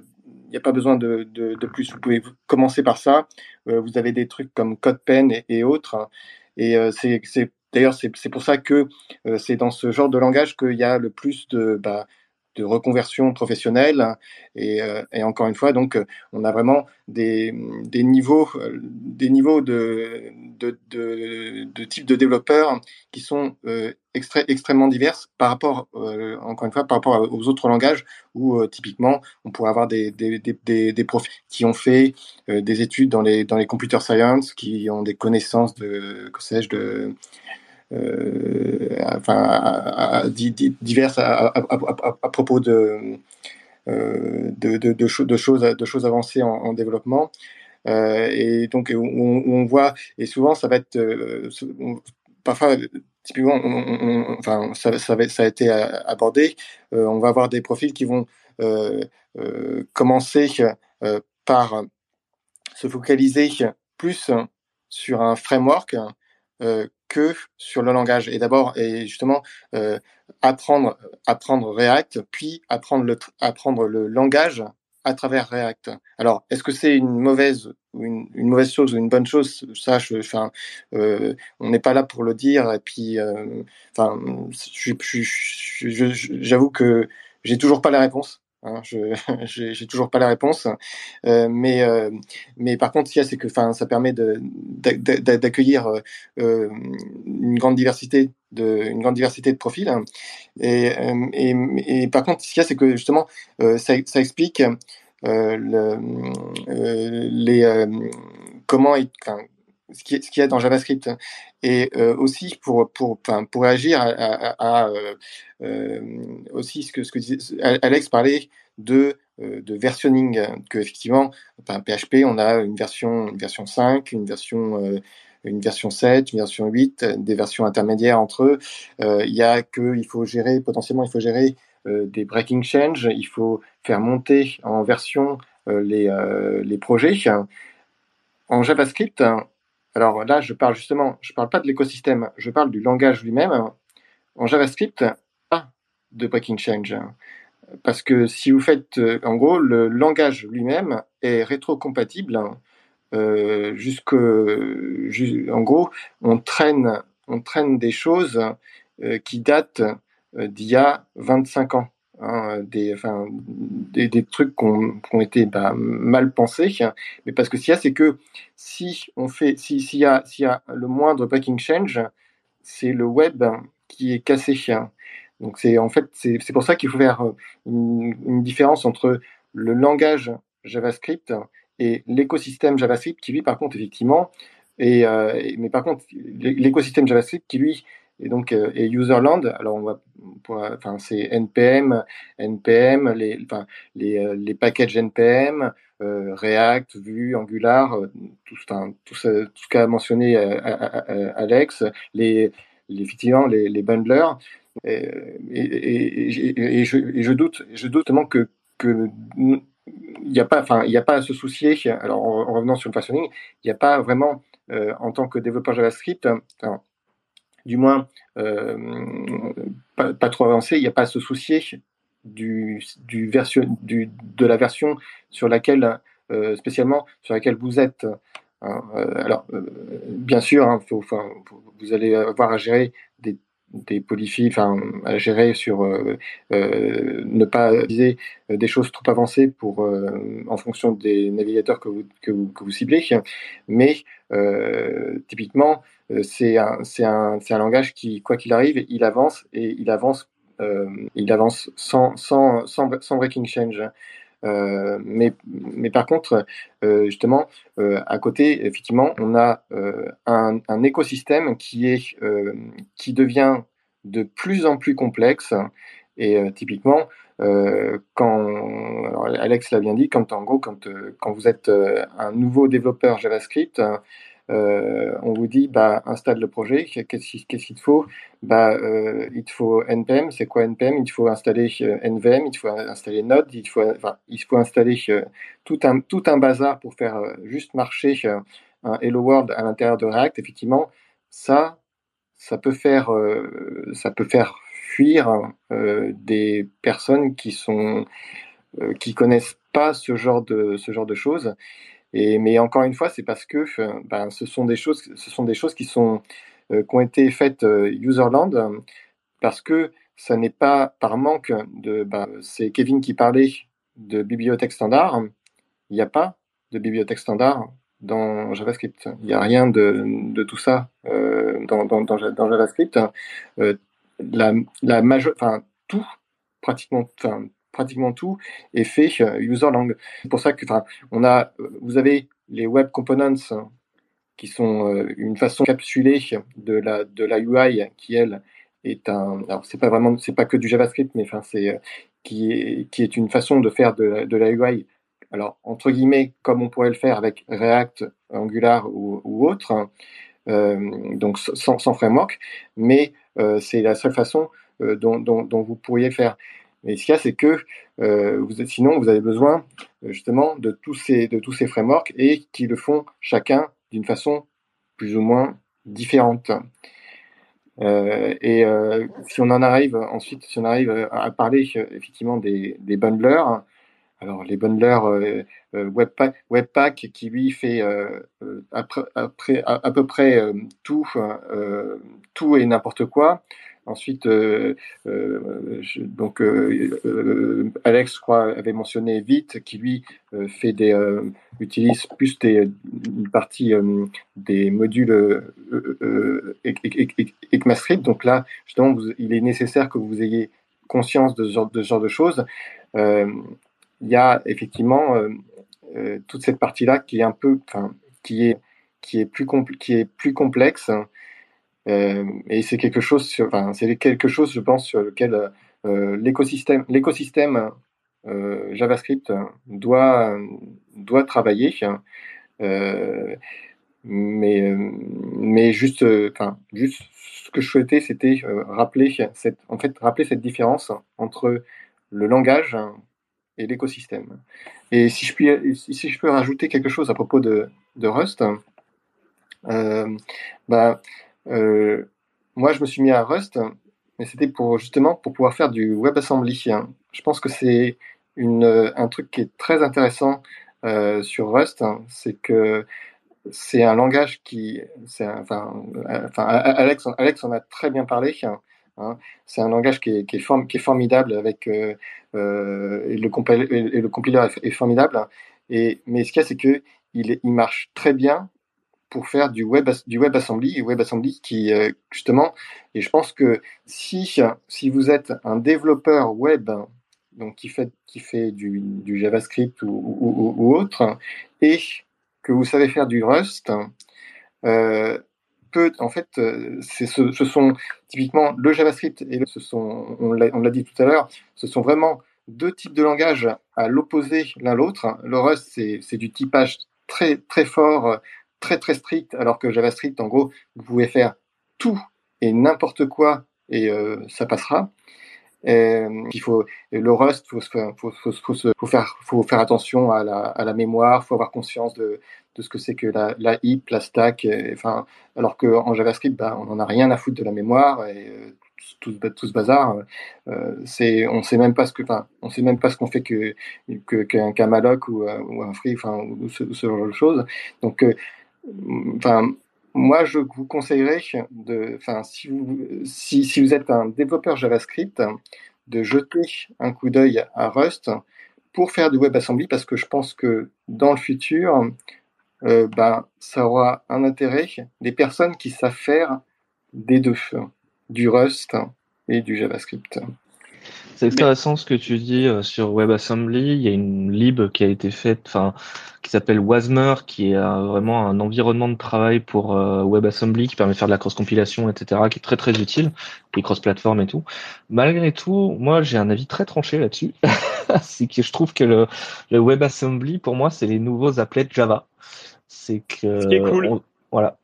n'y a pas besoin de, de, de, plus. Vous pouvez commencer par ça. vous avez des trucs comme CodePen et, et autres. Et c'est d'ailleurs c'est pour ça que c'est dans ce genre de langage qu'il y a le plus de bah, de reconversion professionnelle. Et, euh, et, encore une fois, donc, on a vraiment des, niveaux, euh, des niveaux de, de, de, de type de développeurs qui sont euh, extrêmement divers par rapport, euh, encore une fois, par rapport aux autres langages où euh, typiquement on pourrait avoir des, des, profils qui ont fait des études dans les, dans les computer science, qui ont des connaissances de, que sais-je, de euh, enfin, diverses à, propos de, euh, de, de, de, choses, de choses avancées en, développement. Euh, et donc, on, on, voit, et souvent, ça va être, parfois, typiquement, enfin, ça, a été abordé, on va avoir des profils qui vont commencer par se focaliser plus sur un framework que sur le langage. Et d'abord, et justement, euh, apprendre, apprendre React, puis apprendre le, apprendre le langage à travers React. Alors, est-ce que c'est une mauvaise ou une, une, mauvaise chose ou une bonne chose? Ça, je, enfin, euh, on n'est pas là pour le dire. Et puis, euh, enfin, j'avoue que j'ai toujours pas la réponse. Hein, je j'ai toujours pas la réponse, euh, mais euh, mais par contre, ce qu'il y a, c'est que, enfin, ça permet d'accueillir euh, une grande diversité de une grande diversité de profils. Et, et, et par contre, ce qu'il y a, c'est que justement, ça, ça, explique le, les comment, enfin, ce qu'il y a dans JavaScript. Et euh, aussi pour pour pour réagir à, euh, euh aussi ce que disait, Alex parlait de de versionning que effectivement PHP on a une version une version 5 une version une version 7 une version 8 des versions intermédiaires entre eux. Il y a que il faut gérer potentiellement il faut gérer des breaking change il faut faire monter en version les les projets. En JavaScript alors là, je parle justement, je parle pas de l'écosystème, je parle du langage lui-même. En JavaScript, pas de breaking change. Parce que si vous faites, euh, en gros, le langage lui-même est rétrocompatible euh, en gros, on traîne, on traîne des choses euh, qui datent euh, d'il y a 25 ans. Hein, des, enfin, des, trucs qui ont, été bah, mal pensés. Mais parce que ce qu'il y a, c'est que si on fait, s'il y, a, s'il y a le moindre breaking change, c'est le web qui est cassé. Donc c'est en fait c'est, pour ça qu'il faut faire une, une, différence entre le langage JavaScript et l'écosystème JavaScript qui lui par contre effectivement et euh, mais par contre l'écosystème JavaScript qui lui et donc euh, et userland alors on va enfin c'est npm npm les enfin les, euh, les packages npm euh, react vue angular tout enfin, tout, ce, tout ce qu'a mentionné Alex les, les effectivement les, les bundlers et, et, et, je, et je doute je doute tellement que que il n'y a pas, enfin, il a pas à se soucier. Alors, en, revenant sur le versionning, il n'y a pas vraiment, euh, en tant que développeur JavaScript, enfin, du moins euh, pas, trop avancé, il n'y a pas à se soucier du, version, du, de la version sur laquelle, euh, spécialement sur laquelle vous êtes. Hein. Euh, alors, bien sûr, hein, vous allez avoir à gérer des, polyphiles, enfin, à gérer sur euh, euh, ne pas utiliser des choses trop avancées pour, en fonction des navigateurs que vous, que vous, que vous ciblez. Mais typiquement, euh, c'est un, un, un, langage qui, quoi qu'il arrive, il avance et il avance, euh, il avance sans, sans, sans breaking change. Euh, mais, mais par contre, euh, justement, euh, à côté, effectivement, on a un, un, écosystème qui est qui devient de plus en plus complexe. Et typiquement, quand Alex l'a bien dit, quand en gros, quand quand vous êtes un nouveau développeur JavaScript, euh, on vous dit bah, installe le projet, qu'est-ce qu'il te faut? Bah, euh, Il te faut NPM, c'est quoi NPM Il te faut installer euh, NVM, il te faut installer Node, il te faut, faut installer euh, tout, un, tout un bazar pour faire juste marcher un Hello World à l'intérieur de React. Effectivement, ça, ça peut faire, ça peut faire fuir des personnes qui sont qui connaissent pas ce genre de ce genre de choses. Mais encore une fois, c'est parce que ben, ce sont des choses, ce sont des choses qui sont qui ont été faites userland parce que ça n'est pas par manque de. Ben, c'est Kevin qui parlait de bibliothèque standard. Il n'y a pas de bibliothèque standard dans JavaScript. Il n'y a rien de, de tout ça euh, dans, dans, JavaScript. Euh, la, la enfin tout, pratiquement, enfin pratiquement tout est fait euh, user-lang. C'est pour ça que, on a, vous avez les web components qui sont euh, une façon capsulée de la de la UI qui elle est un, alors c'est pas vraiment, c'est pas que du JavaScript, mais enfin c'est qui est qui est une façon de faire de, la UI alors entre guillemets, comme on pourrait le faire avec React, Angular ou, autre, euh, donc sans, framework, mais euh, c'est la seule façon euh, dont, dont, vous pourriez faire. Mais ce qu'il y a, c'est que euh, sinon, vous avez besoin justement de tous ces, de tous ces frameworks et qui le font chacun d'une façon plus ou moins différente. Euh, et euh, si on en arrive ensuite, si on arrive à parler effectivement des, des bundlers, alors les bundlers euh, euh, Webpack, qui lui fait euh, après, à, peu près tout, tout et n'importe quoi. Ensuite, je, donc Alex, je crois, avait mentionné Vite, qui lui fait des utilise plus des une partie des modules ECMAScript. Donc là, justement, il est nécessaire que vous ayez conscience de ce genre de, choses il y a effectivement euh, euh, toute cette partie-là qui est un peu, qui est qui est plus qui est plus complexe. Euh, et c'est quelque chose, enfin, c'est quelque chose, je pense, sur lequel l'écosystème, l'écosystème JavaScript doit doit travailler. mais mais juste, enfin, juste ce que je souhaitais, c'était rappeler cette, en fait, rappeler cette différence entre le langage et l'écosystème. Et si je, puis, si je peux rajouter quelque chose à propos de, Rust, euh, bah, euh, moi je me suis mis à Rust, mais c'était pour justement pour pouvoir faire du WebAssembly. Je pense que c'est un truc qui est très intéressant euh, sur Rust, c'est que c'est un langage qui, enfin, Alex, Alex en a très bien parlé. Hein. C'est un langage qui est, qui est, qui est formidable avec euh, euh, et, le le compiler est, formidable. Et, mais ce qu'il y a, c'est que il, il marche très bien pour faire du web du WebAssembly et WebAssembly qui euh, justement et je pense que si si vous êtes un développeur web donc qui fait qui fait du, du JavaScript ou, ou, autre et que vous savez faire du Rust euh, en fait, euh, ce, ce, sont typiquement le JavaScript et ce sont, on l'a dit tout à l'heure, ce sont vraiment deux types de langage à l'opposé l'un l'autre. Le Rust, c'est du typage très très fort, très très strict, alors que JavaScript, en gros, vous pouvez faire tout et n'importe quoi et euh, ça passera. Il faut le Rust, faut, faut, faut, faut, faire, faire attention à la, à la mémoire, faut avoir conscience de, de ce que c'est que la, la heap, la stack, enfin, alors qu'en JavaScript, bah, on n'en a rien à foutre de la mémoire et euh, tout, tout, ce bazar, euh, c'est, on sait même pas ce que, on sait même pas ce qu'on fait que, qu'un, qu'un malloc ou, un free, enfin, ou ce, genre de choses. Donc, enfin, moi, je vous conseillerais de, enfin, si vous, si, si vous êtes un développeur JavaScript, de jeter un coup d'œil à Rust pour faire du WebAssembly parce que je pense que dans le futur, euh, ben, ça aura un intérêt des personnes qui savent faire des deux, du Rust et du JavaScript. C'est intéressant ce que tu dis euh, sur WebAssembly. Il y a une lib qui a été faite, enfin, qui s'appelle Wasmer, qui est vraiment un environnement de travail pour euh, WebAssembly qui permet de faire de la cross-compilation, etc., qui est très très utile, et cross-platform et tout. Malgré tout, moi j'ai un avis très tranché là-dessus. c'est que je trouve que le, le WebAssembly, pour moi, c'est les nouveaux appelets Java. C'est que. Ce cool. voilà.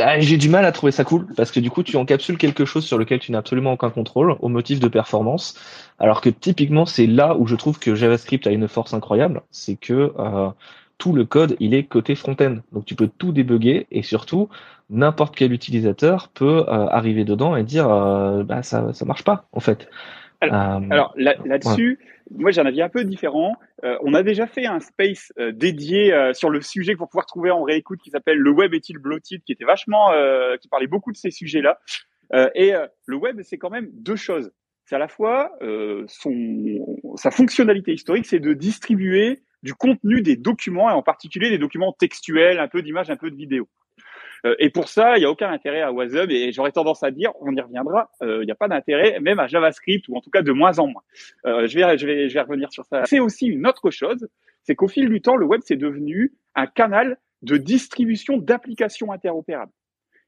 Ah, j'ai du mal à trouver ça cool parce que du coup tu encapsules quelque chose sur lequel tu n'as absolument aucun contrôle au motif de performance, alors que typiquement c'est là où je trouve que JavaScript a une force incroyable, c'est que euh, tout le code il est côté front-end, donc tu peux tout débugger et surtout n'importe quel utilisateur peut euh, arriver dedans et dire euh, bah ça ça marche pas en fait. Alors, là-dessus, moi j'en avais un peu différent. on a déjà fait un space dédié sur le sujet pour pouvoir trouver en réécoute qui s'appelle Le web est-il bloated, qui était vachement, qui parlait beaucoup de ces sujets-là. et le web, c'est quand même deux choses. C'est à la fois son, sa fonctionnalité historique, c'est de distribuer du contenu des documents, et en particulier des documents textuels, un peu d'images, un peu de vidéos. Euh, et pour ça, il n'y a aucun intérêt à Wasm, et j'aurais tendance à dire, on y reviendra, euh, il n'y a pas d'intérêt même à JavaScript, ou en tout cas de moins en moins. Euh, je, vais, je, vais, je vais revenir sur ça. C'est aussi une autre chose, c'est qu'au fil du temps, le web, c'est devenu un canal de distribution d'applications interopérables.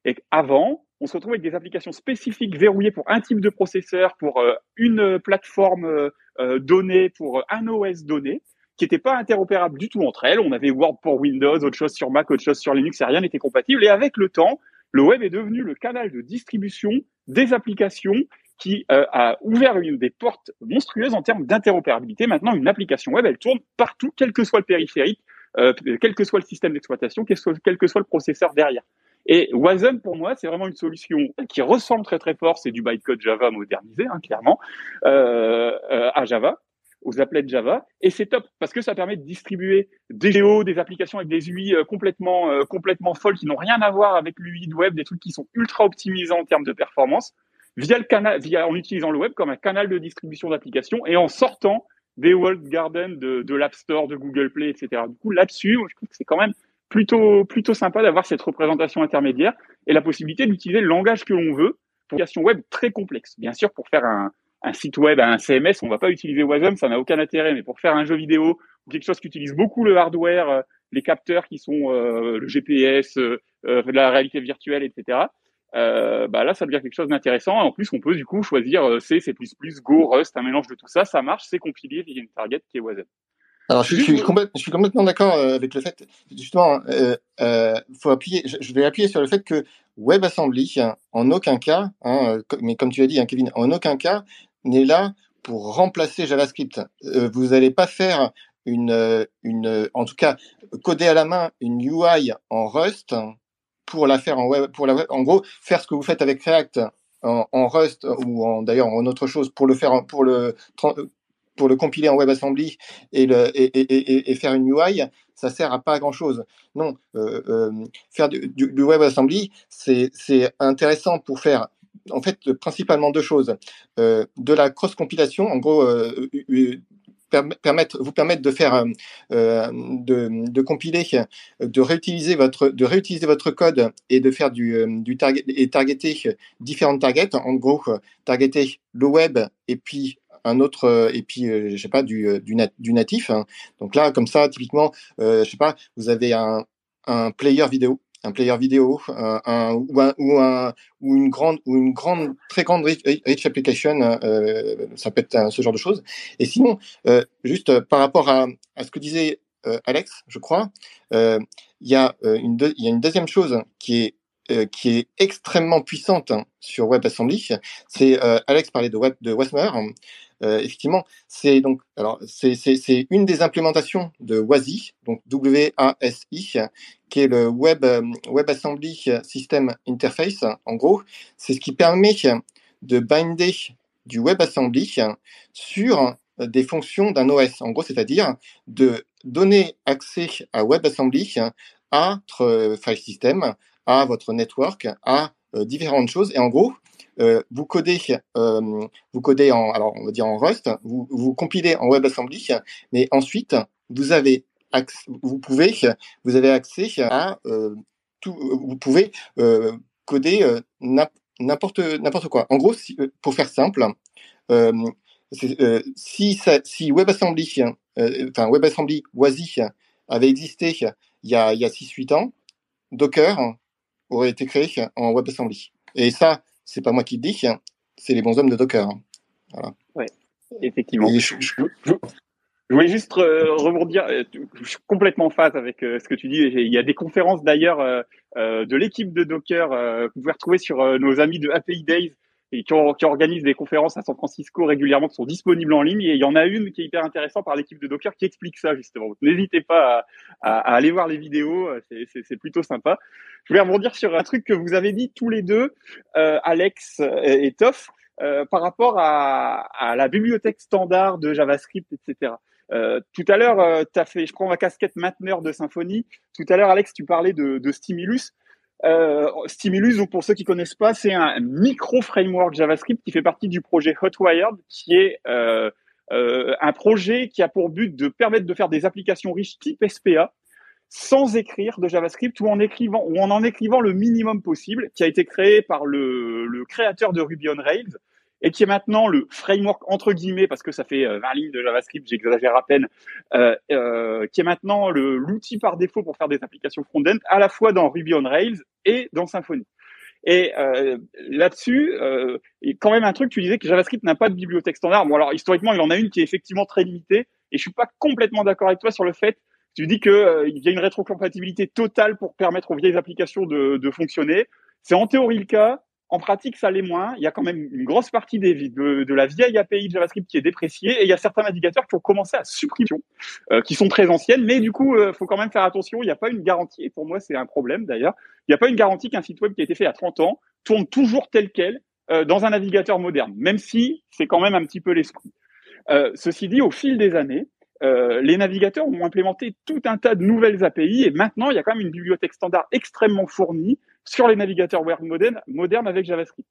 Et avant, on se retrouve avec des applications spécifiques verrouillées pour un type de processeur, pour une plateforme donnée, pour un OS donné qui n'étaient pas interopérables du tout entre elles. On avait Word pour Windows, autre chose sur Mac, autre chose sur Linux, et rien n'était compatible. Et avec le temps, le web est devenu le canal de distribution des applications qui euh, a ouvert une des portes monstrueuses en termes d'interopérabilité. Maintenant, une application web, elle tourne partout, quel que soit le périphérique, euh, quel que soit le système d'exploitation, quel, que soit le processeur derrière. Et Wasm, pour moi, c'est vraiment une solution qui ressemble très très fort, c'est du bytecode Java modernisé, hein, clairement, euh, euh à Java, aux applets Java. Et c'est top parce que ça permet de distribuer des géos, des applications avec des UI euh, complètement, euh, complètement folles qui n'ont rien à voir avec l'UI de web, des trucs qui sont ultra optimisés en termes de performance via le canal, via, en utilisant le web comme un canal de distribution d'applications et en sortant des World Garden de, de l'App Store, de Google Play, etc. Du coup, là-dessus, je trouve que c'est quand même plutôt, plutôt sympa d'avoir cette représentation intermédiaire et la possibilité d'utiliser le langage que l'on veut pour une application web très complexe. Bien sûr, pour faire un, un site web un CMS, on va pas utiliser Wasm, ça n'a aucun intérêt. Mais pour faire un jeu vidéo ou quelque chose qui utilise beaucoup le hardware, euh, les capteurs qui sont euh, le GPS, euh, la réalité virtuelle, etc. bah là, ça devient quelque chose d'intéressant. En plus, on peut du coup choisir C, C++, Go, Rust, un mélange de tout ça. Ça marche, c'est compilé via une target qui est Wasm. Alors, je, suis, je suis complètement d'accord avec le fait, justement, euh, faut appuyer, je, vais appuyer sur le fait que WebAssembly, en aucun cas, hein, mais comme tu as dit, hein, Kevin, en aucun cas n'est là pour remplacer JavaScript. Euh, vous n'allez pas faire une, une, en tout cas, coder à la main une UI en Rust pour la faire en web, pour la en gros, faire ce que vous faites avec React en, Rust ou en, d'ailleurs en autre chose pour le faire, pour le, pour le compiler en WebAssembly et, et, et, et, faire une UI, ça sert à pas grand chose. Non, euh, euh, faire du, du, du WebAssembly, c'est intéressant pour faire en fait principalement deux choses. Euh, de la cross-compilation, en gros, euh, vous permettre de faire, euh, de, compiler, de réutiliser votre, de réutiliser votre code et de faire du, du target et targeter différentes targets. En gros, targeter le web et puis un autre et puis je sais pas du natif. Hein. Donc là, comme ça, typiquement, je sais pas, vous avez un, un player vidéo un player vidéo, un, ou, un, ou, un, ou, une grande, ou une grande, très grande rich, application, euh, ça peut être ce genre de choses. Et sinon, euh, juste euh, par rapport à, à, ce que disait euh, Alex, je crois, euh, il y a une, y a une deuxième chose qui est qui est extrêmement puissante sur WebAssembly. C'est Alex parlait de web de Wasmer. Euh, effectivement, c'est donc alors c'est une des implémentations de WASI, donc W-A-S-I, qui est le Web WebAssembly System Interface. En gros, c'est ce qui permet de binder du WebAssembly sur des fonctions d'un OS. En gros, c'est-à-dire de donner accès à WebAssembly à votre file system, à votre network, à euh, différentes choses. Et en gros, euh, vous codez, euh, vous codez en, alors on va dire en Rust, vous, vous compilez en WebAssembly, mais ensuite vous avez vous pouvez, vous avez accès à euh, tout, vous pouvez coder n'importe n'importe quoi. En gros, pour faire simple, si ça, si WebAssembly, enfin WebAssembly WASI avait existé il y a, il y a 6-8 ans, Docker aurait été créé en WebAssembly. Et ça, c'est pas moi qui le dis, c'est les bons hommes de Docker. Voilà. Ouais, effectivement. Je, voulais juste euh, rebondir, euh, je suis complètement en phase avec euh, ce que tu dis. Il y a des conférences d'ailleurs de l'équipe de Docker que vous pouvez retrouver sur nos amis de API Days et qui, qui, organisent des conférences à San Francisco régulièrement, qui sont disponibles en ligne. Et il y en a une qui est hyper intéressante par l'équipe de Docker qui explique ça justement. N'hésitez pas à, aller voir les vidéos, c'est plutôt sympa. Je voulais rebondir sur un truc que vous avez dit tous les deux, euh, Alex et Toff. par rapport à, la bibliothèque standard de JavaScript, etc. Euh, tout à l'heure, euh, tu as fait, je prends ma casquette mainteneur de Symfony. Tout à l'heure, Alex, tu parlais de Stimulus. Euh, Stimulus, donc pour ceux qui connaissent pas, c'est un micro framework JavaScript qui fait partie du projet Hotwired, qui est euh, euh, un projet qui a pour but de permettre de faire des applications riches type SPA sans écrire de JavaScript ou en écrivant ou en en écrivant le minimum possible, qui a été créé par le, le créateur de Ruby on Rails et qui est maintenant le framework entre guillemets parce que ça fait 20 euh, lignes de JavaScript, j'exagère à peine, euh, euh, qui est maintenant l'outil par défaut pour faire des applications front-end à la fois dans Ruby on Rails et dans Symfony. Et euh, là-dessus, euh, quand même un truc, tu disais que JavaScript n'a pas de bibliothèque standard. Bon, alors historiquement, il en a une qui est effectivement très limitée, et je suis pas complètement d'accord avec toi sur le fait. Tu dis que euh, y a une rétrocompatibilité totale pour permettre aux vieilles applications de, de fonctionner. C'est en théorie le cas. En pratique, ça l'est moins. Il y a quand même une grosse partie de, la vieille API de JavaScript qui est dépréciée et il y a certains navigateurs qui ont commencé à supprimer, euh, qui sont très anciennes, mais du coup, il euh, faut quand même faire attention. Il n'y a pas une garantie, et pour moi, c'est un problème d'ailleurs. Il n'y a pas une garantie qu'un site web qui a été fait a 30 ans tourne toujours tel quel euh, dans un navigateur moderne, même si c'est quand même un petit peu l'esprit. Euh, ceci dit, au fil des années, euh, les navigateurs ont implémenté tout un tas de nouvelles API et maintenant il y a quand même une bibliothèque standard extrêmement fournie sur les navigateurs web modernes, modernes avec JavaScript.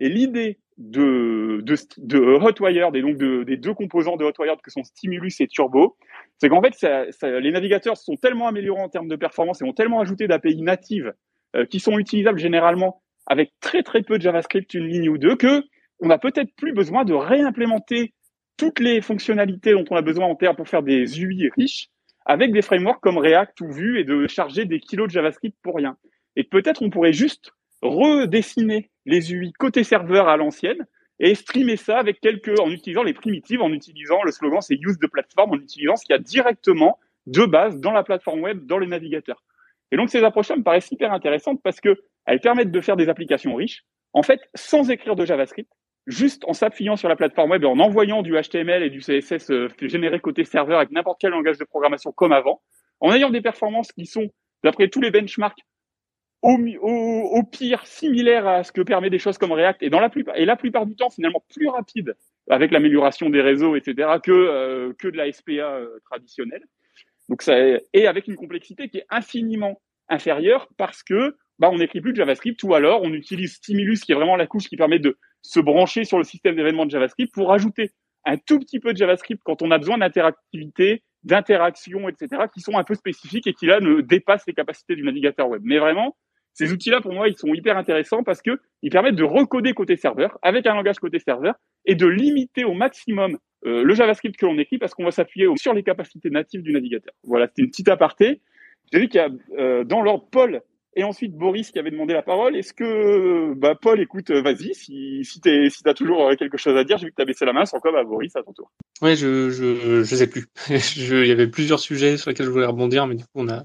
Et l'idée de, de, de Hotwired et donc de, des deux composants de Hotwired que sont Stimulus et Turbo, c'est qu'en fait les navigateurs sont tellement améliorés en termes de performance et ont tellement ajouté d'API natives euh, qui sont utilisables généralement avec très très peu de JavaScript, une ligne ou deux, que on n'a peut-être plus besoin de réimplémenter toutes les fonctionnalités dont on a besoin en terre pour faire des UI riches avec des frameworks comme React ou Vue et de charger des kilos de JavaScript pour rien. Et peut-être on pourrait juste redessiner les UI côté serveur à l'ancienne et streamer ça avec quelques, en utilisant les primitives, en utilisant le slogan c'est use de plateforme, en utilisant ce qu'il y a directement de base dans la plateforme web, dans les navigateurs. Et donc ces approches-là me paraissent hyper intéressantes parce que elles permettent de faire des applications riches, en fait, sans écrire de JavaScript, juste en s'appuyant sur la plateforme web et en envoyant du HTML et du CSS euh, généré côté serveur avec n'importe quel langage de programmation comme avant, en ayant des performances qui sont, d'après tous les benchmarks, au, au, pire similaires à ce que permet des choses comme React et dans la plupart et la plupart du temps finalement plus rapide avec l'amélioration des réseaux etc que euh, que de la SPA euh, traditionnelle donc ça et avec une complexité qui est infiniment inférieure parce que bah on n'écrit plus de JavaScript ou alors on utilise Stimulus qui est vraiment la couche qui permet de se brancher sur le système d'événements de JavaScript pour ajouter un tout petit peu de JavaScript quand on a besoin d'interactivité, d'interaction, etc., qui sont un peu spécifiques et qui là ne dépassent les capacités du navigateur web. Mais vraiment, ces outils-là, pour moi, ils sont hyper intéressants parce que ils permettent de recoder côté serveur avec un langage côté serveur et de limiter au maximum euh, le JavaScript que l'on écrit parce qu'on va s'appuyer sur les capacités natives du navigateur. Voilà, c'était une petite aparté. J'ai vu qu'il y a euh, dans l'ordre Paul et ensuite Boris qui avait demandé la parole. Est-ce que bah, Paul, écoute, euh, vas-y, si, si tu as toujours euh, quelque chose à dire, j'ai vu que tu baissé la main, sans quoi bah, Boris, à ton tour. Ouais, je, je, je sais plus. Il y avait plusieurs sujets sur lesquels je voulais rebondir, mais du coup, on a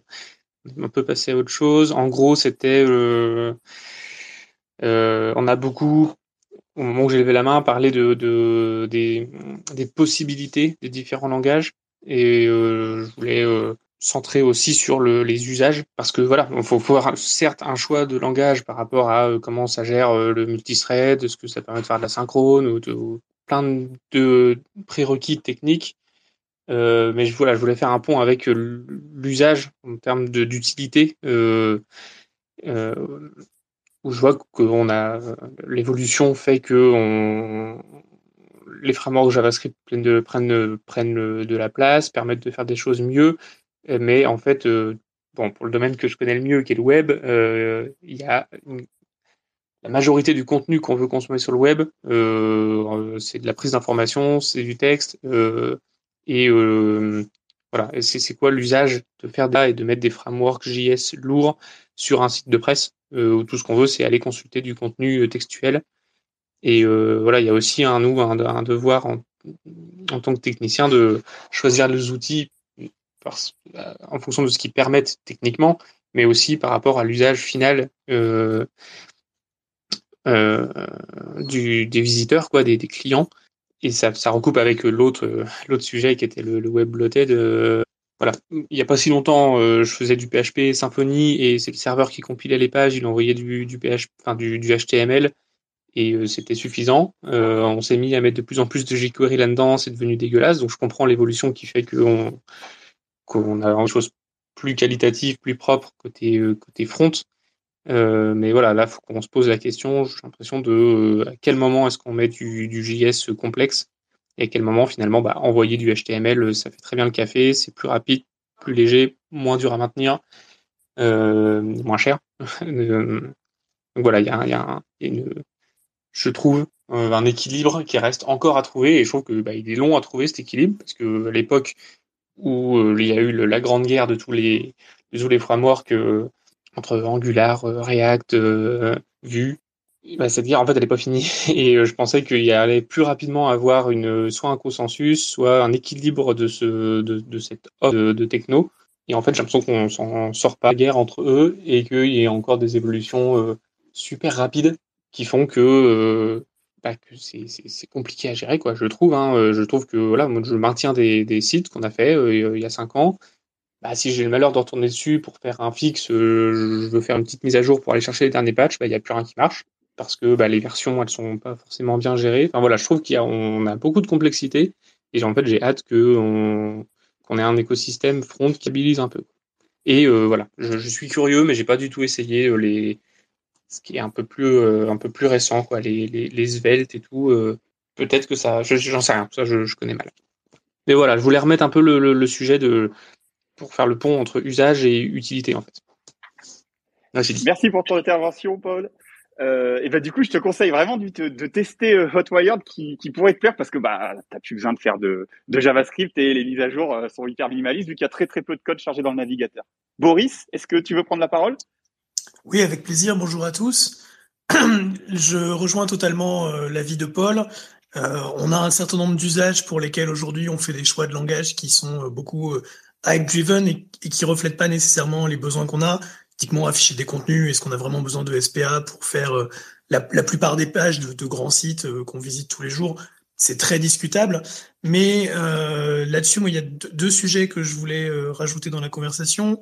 un peu passé à autre chose. En gros, c'était... Euh, euh, on a beaucoup, au moment où j'ai levé la main, parlé de, de, des, possibilités des différents langages. Et euh, je voulais centré aussi sur le, les usages parce que voilà, il faut, avoir certes un choix de langage par rapport à comment ça gère le multithread, ce que ça permet de faire de la synchrone ou, de, plein de prérequis techniques. Euh, mais je, voilà, je voulais faire un pont avec l'usage en termes d'utilité. Euh, euh, où je vois a l'évolution fait que on, les frameworks JavaScript prennent de, prennent, prennent de la place, permettent de faire des choses mieux, euh, mais en fait, euh, bon, pour le domaine que je connais le mieux, qui est le web, euh, il y a la majorité du contenu qu'on veut consommer sur le web, euh, c'est de la prise d'information, c'est du texte, euh, et euh, voilà. C'est quoi l'usage de faire ça et de mettre des frameworks JS lourds sur un site de presse où tout ce qu'on veut, c'est aller consulter du contenu textuel. Et voilà, il y a aussi un nous un, devoir en, tant que technicien de choisir les outils euh, en fonction de ce qu'ils permettent techniquement, mais aussi par rapport à l'usage final euh, euh, des visiteurs, quoi, des, clients. Et ça, recoupe avec l'autre l'autre sujet qui était le, le web bloated. voilà, il n'y a pas si longtemps, je faisais du PHP Symfony et c'est le serveur qui compilait les pages, il envoyait du, du enfin du, HTML et c'était suffisant. on s'est mis à mettre de plus en plus de jQuery là-dedans, c'est devenu dégueulasse. Donc je comprends l'évolution qui fait qu'on qu'on a une chose plus qualitative, plus propre côté côté front. Mais voilà, là, faut qu'on se pose la question. J'ai l'impression de à quel moment est-ce qu'on met du, JS complexe et à quel moment finalement, bah, envoyer du HTML, ça fait très bien le café, c'est plus rapide, plus léger, moins dur à maintenir, moins cher. Donc voilà, il y a, je trouve, un équilibre qui reste encore à trouver et je trouve que bah, il est long à trouver cet équilibre parce que l'époque où euh, il y a eu la grande guerre de tous les de tous les frameworks euh, entre Angular, euh, React, Vue, bah, guerre en fait elle n'est pas finie et je pensais qu'il allait plus rapidement avoir une soit un consensus, soit un équilibre de ce de, de cette offre de, techno. Et en fait, j'ai l'impression qu'on s'en sort pas guerre entre eux et qu'il y ait encore des évolutions super rapides qui font que, euh, bah, c'est compliqué à gérer, quoi. Je trouve. Hein, euh, je trouve que voilà, moi, je maintiens des, sites qu'on a fait euh, il y a cinq ans. Bah, si j'ai le malheur de retourner dessus pour faire un fixe, je veux faire une petite mise à jour pour aller chercher les derniers patchs, bah, il n'y a plus rien qui marche parce que bah, les versions elles sont pas forcément bien gérées. Enfin voilà, je trouve qu'on a, beaucoup de complexité et en fait j'ai hâte qu'on ait un écosystème front qui habilise un peu. Et voilà, je, suis curieux, mais j'ai pas du tout essayé les, ce qui est un peu plus, euh, un peu plus récent, quoi, les, les, les sveltes et tout. Euh, peut-être que ça, j'en sais rien, ça je, connais mal. Mais voilà, je voulais remettre un peu le, sujet de, pour faire le pont entre usage et utilité en fait. Merci pour ton intervention, Paul. Euh, et bah du coup, je te conseille vraiment de, de tester euh, Hotwired qui, qui pourrait te plaire parce que bah t'as plus besoin de faire de, de JavaScript et les mises à jour sont hyper minimalistes vu qu'il y a très très peu de code chargé dans le navigateur. Boris, est-ce que tu veux prendre la parole? Oui, avec plaisir. Bonjour à tous. Je rejoins totalement euh, l'avis de Paul. Euh, on a un certain nombre d'usages pour lesquels aujourd'hui on fait des choix de langage qui sont euh, beaucoup euh, hype-driven et, et, qui reflètent pas nécessairement les besoins qu'on a. Typiquement afficher des contenus, est-ce qu'on a vraiment besoin de SPA pour faire la, la, plupart des pages de, grands sites qu'on visite tous les jours? C'est très discutable. Mais là-dessus, moi, il y a deux sujets que je voulais rajouter dans la conversation.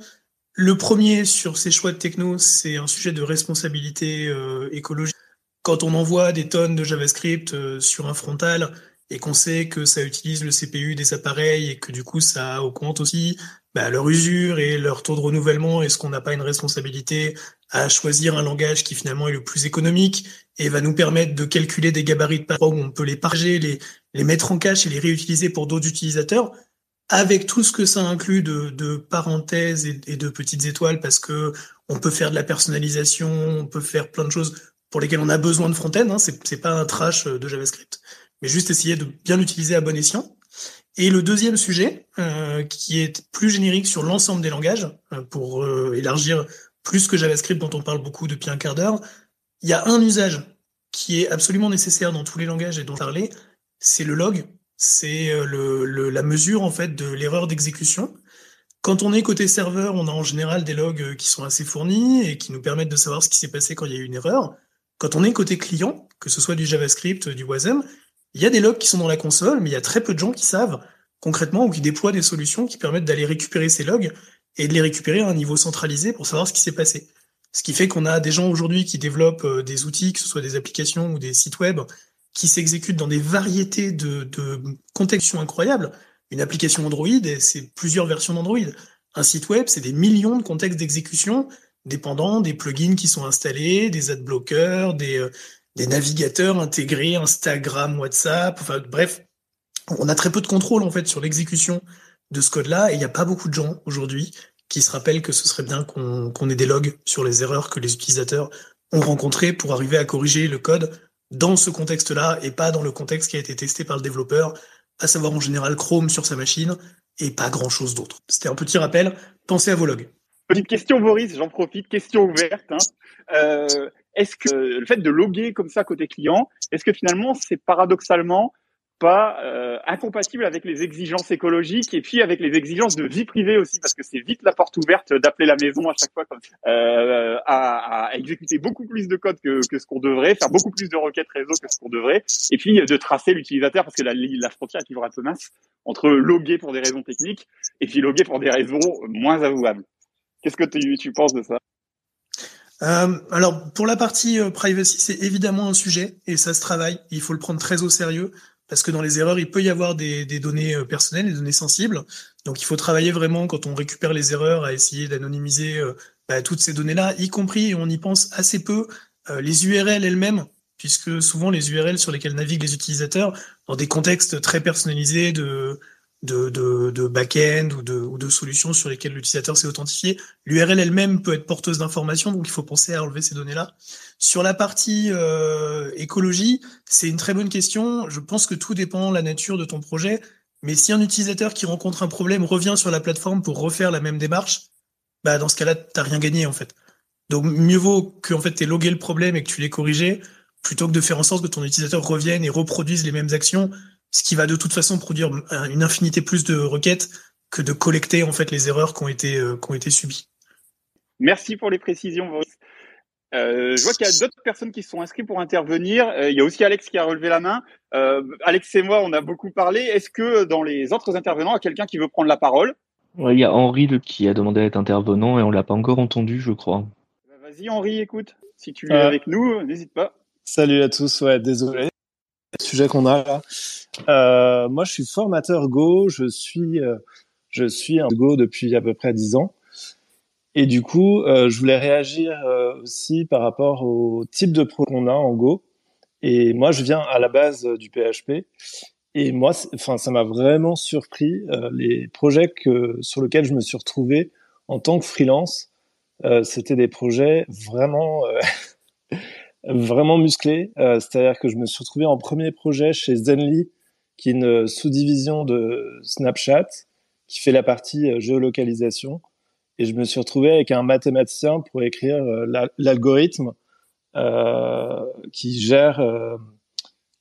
Le premier sur ces choix de techno, c'est un sujet de responsabilité euh, écologique. Quand on envoie des tonnes de JavaScript euh, sur un frontal et qu'on sait que ça utilise le CPU des appareils et que du coup ça augmente aussi bah, leur usure et leur taux de renouvellement, est-ce qu'on n'a pas une responsabilité à choisir un langage qui finalement est le plus économique et va nous permettre de calculer des gabarits de parole où on peut les partager, les, mettre en cache et les réutiliser pour d'autres utilisateurs avec tout ce que ça inclut de, parenthèses et, de petites étoiles, parce que on peut faire de la personnalisation, on peut faire plein de choses pour lesquelles on a besoin de front-end. Hein, c'est pas un trash de JavaScript, mais juste essayer de bien l'utiliser à bon escient. Et le deuxième sujet, euh, qui est plus générique sur l'ensemble des langages, euh, pour euh, élargir plus que JavaScript dont on parle beaucoup depuis un quart d'heure, il y a un usage qui est absolument nécessaire dans tous les langages et dont on parlait, c'est le log c'est le, la mesure en fait de l'erreur d'exécution. Quand on est côté serveur, on a en général des logs qui sont assez fournis et qui nous permettent de savoir ce qui s'est passé quand il y a eu une erreur. Quand on est côté client, que ce soit du JavaScript, du WASM, il y a des logs qui sont dans la console, mais il y a très peu de gens qui savent concrètement ou qui déploient des solutions qui permettent d'aller récupérer ces logs et de les récupérer à un niveau centralisé pour savoir ce qui s'est passé. Ce qui fait qu'on a des gens aujourd'hui qui développent euh, des outils, que ce soit des applications ou des sites web, qui s'exécute dans des variétés de, de contextes incroyables. Une application Android, c'est plusieurs versions d'Android. Un site web, c'est des millions de contextes d'exécution dépendant des plugins qui sont installés, des adblockers, des, euh, des navigateurs intégrés, Instagram, WhatsApp, enfin bref, on a très peu de contrôle en fait sur l'exécution de ce code-là et il n'y a pas beaucoup de gens aujourd'hui qui se rappellent que ce serait bien qu'on qu ait des logs sur les erreurs que les utilisateurs ont rencontrées pour arriver à corriger le code dans ce contexte-là et pas dans le contexte qui a été testé par le développeur, à savoir en général Chrome sur sa machine et pas grand-chose d'autre. C'était un petit rappel. Pensez à vos logs. Petite question, Boris, j'en profite, question ouverte. Hein. Euh, est-ce que le fait de loguer comme ça côté client, est-ce que finalement c'est paradoxalement pas euh, incompatible avec les exigences écologiques et puis avec les exigences de vie privée aussi? Parce que c'est vite la porte ouverte d'appeler la maison à chaque fois comme, euh, à, exécuter beaucoup plus de code que, ce qu'on devrait, faire beaucoup plus de requêtes réseau que ce qu'on devrait et puis de tracer l'utilisateur parce que la, la frontière est toujours un peu entre loguer pour des raisons techniques et puis loguer pour des raisons moins avouables. Qu'est-ce que tu, tu penses de ça? Euh, alors pour la partie euh, privacy, c'est évidemment un sujet et ça se travaille. Il faut le prendre très au sérieux parce que dans les erreurs, il peut y avoir des, données euh, personnelles, des données sensibles. Donc il faut travailler vraiment quand on récupère les erreurs à essayer d'anonymiser bah, toutes ces données-là, y compris, et on y pense assez peu, les URL elles-mêmes, puisque souvent les URL sur lesquelles naviguent les utilisateurs, dans des contextes très personnalisés de de, de, de back-end ou de, ou de solutions sur lesquelles l'utilisateur s'est authentifié. L'URL elle-même peut être porteuse d'informations, donc il faut penser à enlever ces données-là. Sur la partie euh, écologie, c'est une très bonne question. Je pense que tout dépend de la nature de ton projet. Mais si un utilisateur qui rencontre un problème revient sur la plateforme pour refaire la même démarche, bah dans ce cas-là, t'as rien gagné en fait. Donc mieux vaut que en fait t'aies logué le problème et que tu l'aies corrigé, plutôt que de faire en sorte que ton utilisateur revienne et reproduise les mêmes actions ce qui va de toute façon produire une infinité plus de requêtes que de collecter en fait les erreurs qui ont été, euh, qui ont été subies. Merci pour les précisions, euh, je vois qu'il y a d'autres personnes qui sont inscrites pour intervenir. Euh, il y a aussi Alex qui a relevé la main. Alex et moi, on a beaucoup parlé. Est-ce que dans les autres intervenants, il y a quelqu'un qui veut prendre la parole? Il y a Henri qui a demandé à être intervenant et on l'a pas encore entendu, je crois. Bah, vas-y Henri, écoute. Si tu es avec nous, n'hésite pas. Salut à tous. Ouais, désolé. Le sujet qu'on a là. Euh, moi, je suis formateur Go. Je suis, euh, je suis un Go depuis à peu près 10 ans. Et du coup, euh, je voulais réagir euh, aussi par rapport au type de pro qu'on a en Go. Et moi, je viens à la base du PHP. Et moi, enfin, ça m'a vraiment surpris les projets que, sur lesquels je me suis retrouvé en tant que freelance. C'était des projets vraiment vraiment musclés. C'est-à-dire que je me suis retrouvé en premier projet chez Zenly qui est une sous-division de Snapchat qui fait la partie euh, géolocalisation. Et je me suis retrouvé avec un mathématicien pour écrire euh, l'algorithme euh, qui gère euh,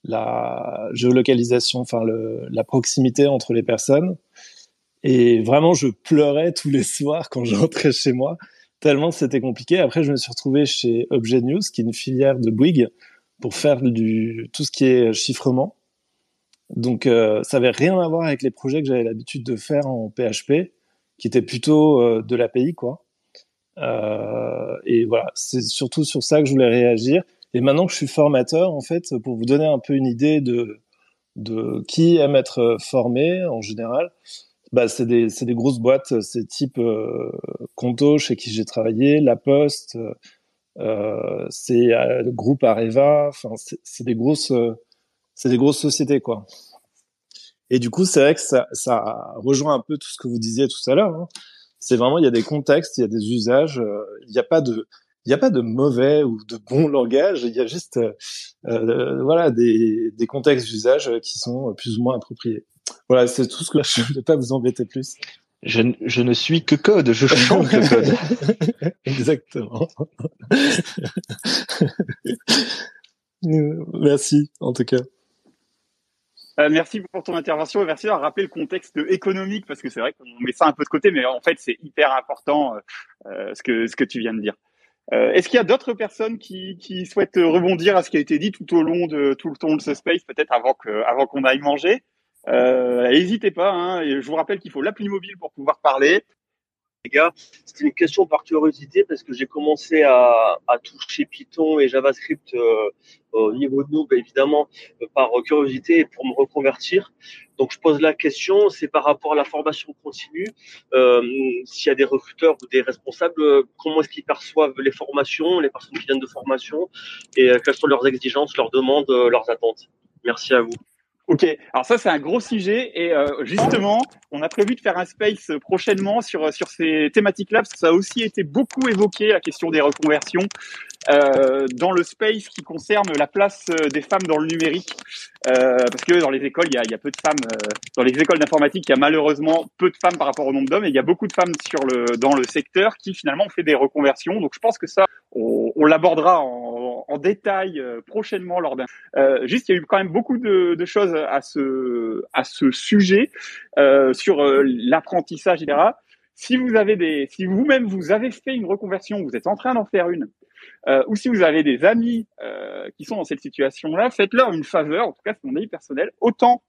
la géolocalisation, enfin la proximité entre les personnes. Et vraiment, je pleurais tous les soirs quand je rentrais chez moi, tellement c'était compliqué. Après, je me suis retrouvé chez Objet News, qui est une filière de Bouygues, pour faire du, tout ce qui est chiffrement. Donc, euh, ça avait rien à voir avec les projets que j'avais l'habitude de faire en PHP, qui étaient plutôt euh, de l'API, quoi. Euh, et voilà, c'est surtout sur ça que je voulais réagir. Et maintenant que je suis formateur, en fait, pour vous donner un peu une idée de, de qui aime être formé en général, bah, c'est des, des, grosses boîtes, c'est type euh, Conto chez qui j'ai travaillé, La Poste, euh, c'est le groupe Areva, enfin c'est des grosses c'est des grosses sociétés, quoi. Et du coup, c'est vrai que ça, ça rejoint un peu tout ce que vous disiez tout à l'heure. Hein. C'est vraiment, il y a des contextes, il y a des usages, euh, il n'y a pas de, il n'y a pas de mauvais ou de bon langage, il y a juste euh, euh voilà des, des contextes d'usage qui sont plus ou moins appropriés. Voilà, c'est tout ce que je ne vais pas vous embêter plus. Je, je ne suis que code, je chante le code. Exactement. Merci en tout cas. Euh, merci pour ton intervention et merci d'avoir rappelé le contexte économique parce que c'est vrai qu'on met ça un peu de côté, mais en fait c'est hyper important euh, euh, ce que ce que tu viens de dire. Est-ce qu'il y a d'autres personnes qui, qui souhaitent rebondir à ce qui a été dit tout au long de tout le temps de ce space, peut-être avant que avant qu'on aille manger? N'hésitez pas. Hein, et je vous rappelle qu'il faut l'appli mobile pour pouvoir parler les gars. C'était une question par curiosité parce que j'ai commencé à, à, toucher Python et JavaScript euh, au niveau de nous, bah, évidemment, euh, par curiosité pour me reconvertir. Donc, je pose la question, c'est par rapport à la formation continue. Euh, S'il y a des recruteurs ou des responsables, comment est-ce qu'ils perçoivent les formations, les personnes qui viennent de formation et euh, quelles sont leurs exigences, leurs demandes, leurs attentes? Merci à vous. Ok, alors ça c'est un gros sujet et euh, justement on a prévu de faire un space prochainement sur sur ces thématiques-là parce que ça a aussi été beaucoup évoqué la question des reconversions euh, dans le space qui concerne la place euh, des femmes dans le numérique euh, parce que dans les écoles il y a, y a peu de femmes euh, dans les écoles d'informatique il y a malheureusement peu de femmes par rapport au nombre d'hommes et il y a beaucoup de femmes sur le dans le secteur qui finalement ont fait des reconversions. Donc je pense que ça on, on l'abordera en, en, détail prochainement lors d'un juste il y a eu quand même beaucoup de, de choses à ce, à ce sujet euh, sur euh, l'apprentissage, etc. Si vous avez des, si vous-même vous avez fait une reconversion, vous êtes en train d'en faire une, euh, ou si vous avez des amis euh, qui sont dans cette situation-là, faites-leur une faveur, en tout cas c'est mon avis personnel, autant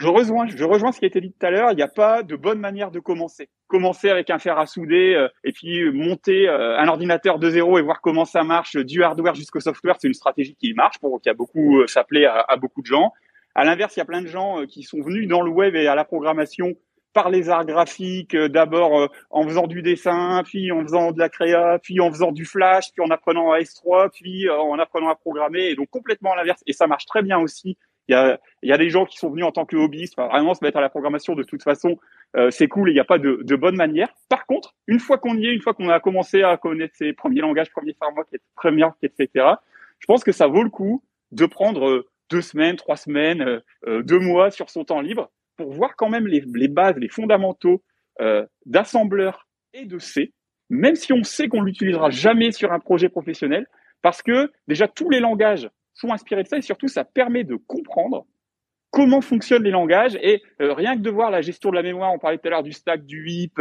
je rejoins, ce qui a été dit tout à l'heure. Il n'y a pas de bonne manière de commencer. Commencer avec un fer à souder euh, et puis monter euh, un ordinateur de zéro et voir comment ça marche du hardware jusqu'au software, c'est une stratégie qui marche pour qui a beaucoup, plaît à, à, beaucoup de gens. À l'inverse, il y a plein de gens qui sont venus dans le web et à la programmation par les arts graphiques, euh, d'abord euh, en faisant du dessin, puis en faisant de la créa, puis en faisant du flash, puis en apprenant à S3, puis euh, en apprenant à programmer, et donc complètement à l'inverse. Et ça marche très bien aussi. Il y a, des gens qui sont venus en tant que hobbyistes, vraiment se mettre à la programmation de toute façon, c'est cool et il n'y a pas de, bonne manière. Par contre, une fois qu'on y est, une fois qu'on a commencé à connaître ses premiers langages, premiers frameworks, premières, etc., je pense que ça vaut le coup de prendre deux semaines, trois semaines, deux mois sur son temps libre pour voir quand même les, bases, les fondamentaux euh, d'assembleur et de C, même si on sait qu'on l'utilisera jamais sur un projet professionnel, parce que déjà tous les langages sont inspirés de ça et surtout ça permet de comprendre comment fonctionnent les langages et euh, rien que de voir la gestion de la mémoire, on parlait tout à l'heure du stack, du heap,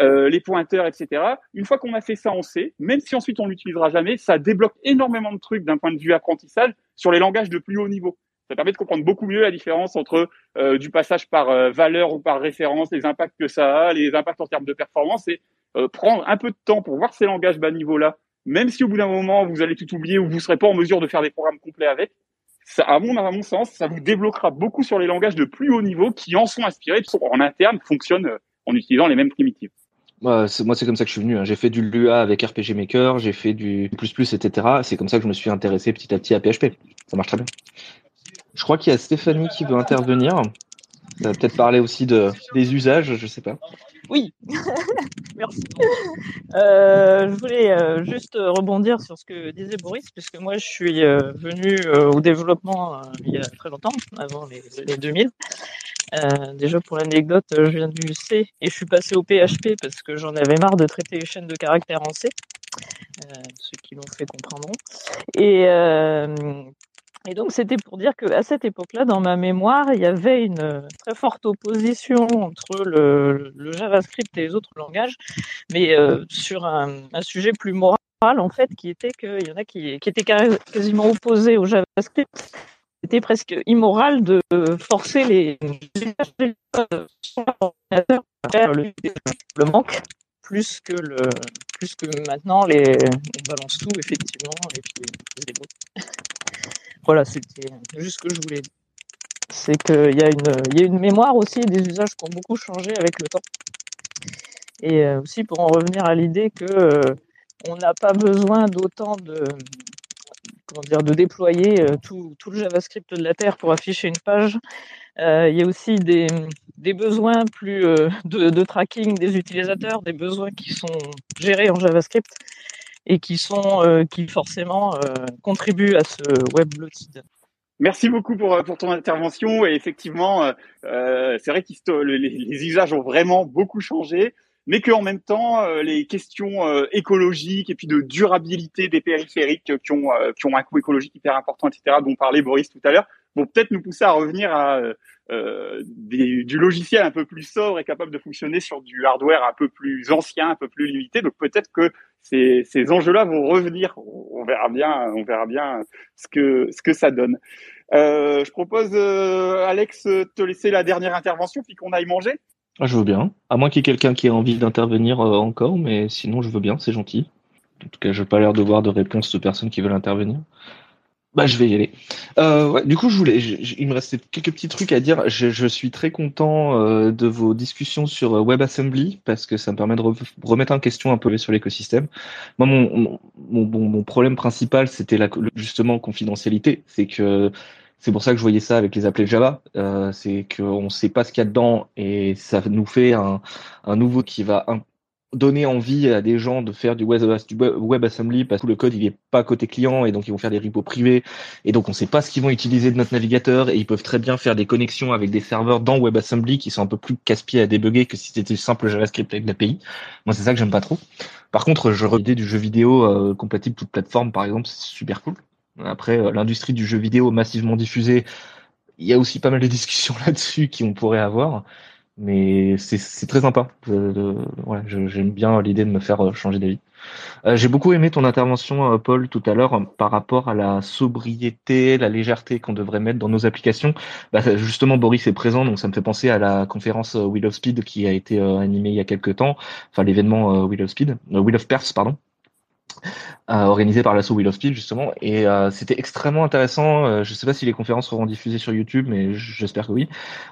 euh, les pointeurs, etc. Une fois qu'on a fait ça en C, même si ensuite on l'utilisera jamais, ça débloque énormément de trucs d'un point de vue apprentissage sur les langages de plus haut niveau. Ça permet de comprendre beaucoup mieux la différence entre euh, du passage par euh, valeur ou par référence, les impacts que ça a, les impacts en termes de performance, et euh, prendre un peu de temps pour voir ces langages bas niveau-là, même si au bout d'un moment vous allez tout oublier ou vous serez pas en mesure de faire des programmes complets avec, ça, à mon, sens, ça vous débloquera beaucoup sur les langages de plus haut niveau qui en sont inspirés, qui en interne, fonctionnent en utilisant les mêmes primitives. Moi, c'est comme ça que je suis venu. Hein. J'ai fait du Lua avec RPG Maker, j'ai fait du plus plus, etc. C'est comme ça que je me suis intéressé petit à petit à PHP. Ça marche très bien. Je crois qu'il y a Stéphanie qui veut intervenir. Ça va peut-être parler aussi de, des usages, je sais pas. Oui, merci. Euh, je voulais euh, juste rebondir sur ce que disait Boris, puisque moi je suis euh, venu au développement il y a très longtemps, avant les, les 2000. déjà pour l'anecdote, je viens du C et je suis passé au PHP parce que j'en avais marre de traiter les chaînes de caractères en C. ceux qui l'ont fait comprendront. Et et donc c'était pour dire qu'à cette époque-là, dans ma mémoire, il y avait une euh, très forte opposition entre le, JavaScript et les autres langages, mais euh, sur un, sujet plus moral en fait, qui était qu'il y en a qui, étaient quasiment opposés au JavaScript. C'était presque immoral de forcer les le manque plus que le plus que maintenant les on balance tout effectivement et puis les voilà, c'était juste ce que je voulais dire. C'est qu'il y, a une, y a une mémoire aussi et des usages qui ont beaucoup changé avec le temps. Et euh, aussi pour en revenir à l'idée que euh, on n'a pas besoin d'autant de comment dire de déployer euh, tout, tout, le JavaScript de la Terre pour afficher une page. il y a aussi des, des besoins plus de, de, tracking des utilisateurs, des besoins qui sont gérés en JavaScript et qui sont euh, qui forcément euh, contribuent à ce web bloated. Merci beaucoup pour, pour ton intervention et effectivement, euh, c'est vrai que les, les, usages ont vraiment beaucoup changé, mais qu'en même temps, les questions écologiques et puis de durabilité des périphériques qui ont, qui ont un coût écologique hyper important, etc., dont parlait Boris tout à l'heure, vont peut-être nous pousser à revenir à euh, du logiciel un peu plus sobre et capable de fonctionner sur du hardware un peu plus ancien, un peu plus limité. Donc peut-être que ces, ces enjeux-là vont revenir. On, verra bien, on verra bien ce que ce que ça donne. Euh, je propose, euh, Alex, te laisser la dernière intervention puis qu'on aille manger. Ah, je veux bien. À moins qu'il y ait quelqu'un qui ait envie d'intervenir euh, encore, mais sinon je veux bien, c'est gentil. En tout cas, je n'ai pas l'air de voir de réponse de personnes qui veulent intervenir. Bah, je vais y aller. Euh, du coup, je voulais, il me restait quelques petits trucs à dire. Je, suis très content euh, de vos discussions sur euh, WebAssembly parce que ça me permet de remettre en question un peu sur l'écosystème. Moi, mon, problème principal, c'était justement confidentialité. C'est que c'est pour ça que je voyais ça avec les appelés Java. C'est qu'on ne sait pas ce qu'il y a dedans et ça nous fait un nouveau qui va donner envie à des gens de faire du web, WebAssembly parce que le code il est pas côté client et donc ils vont faire des repos privés et donc on sait pas ce qu'ils vont utiliser de notre navigateur et ils peuvent très bien faire des connexions avec des serveurs dans WebAssembly qui sont un peu plus casse-pieds à débugger que si c'était simple JavaScript avec l'API. Moi c'est ça que j'aime pas trop. Par contre, je l'idée du jeu vidéo euh, compatible toute plateforme par exemple, c'est super cool. Après euh, l'industrie du jeu vidéo massivement diffusée, il y a aussi pas mal de discussions là-dessus qui on pourrait avoir mais c'est très sympa. J'aime bien l'idée de me faire euh, changer d'avis. Euh, j'ai beaucoup aimé ton intervention, euh, Paul, tout à l'heure, par rapport à la sobriété, la légèreté qu'on devrait mettre dans nos applications. Bah, justement, Boris est présent, donc ça me fait penser à la conférence Wheel of Speed qui a été animée il y a quelques temps, enfin l'événement Wheel of Speed, Wheel of Perth, pardon. Euh, organisé par l'assaut Wheel of Steel justement et euh, c'était extrêmement intéressant euh, je sais pas si les conférences seront diffusées sur YouTube mais j'espère que oui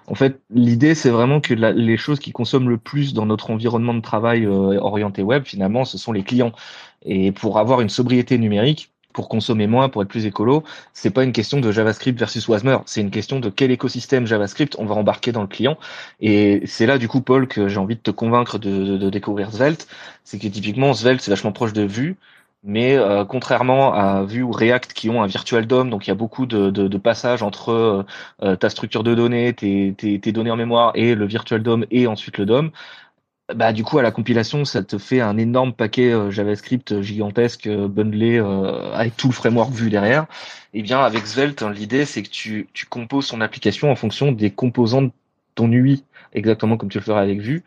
en fait l'idée c'est vraiment que les choses qui consomment le plus dans notre environnement de travail orienté web finalement ce sont les clients et pour avoir une sobriété numérique pour consommer moins, pour être plus écolo, c'est pas une question de JavaScript versus Wasmer, c'est une question de quel écosystème JavaScript on va embarquer dans le client. Et c'est là, du coup, Paul, que j'ai envie de te convaincre de, de découvrir Svelte. C'est que typiquement, Svelte, c'est vachement proche de Vue. Mais euh, contrairement à Vue ou React qui ont un virtual DOM, donc il y a beaucoup de, de, passages entre euh, euh, ta structure de données, tes, tes, tes, données en mémoire et le virtual DOM et ensuite le DOM, bah du coup à la compilation ça te fait un énorme paquet JavaScript gigantesque bundlé avec tout le framework Vue derrière. Et eh bien avec Svelte, hein, l'idée c'est que tu, tu composes ton application en fonction des composants de ton UI, exactement comme tu le ferais avec Vue.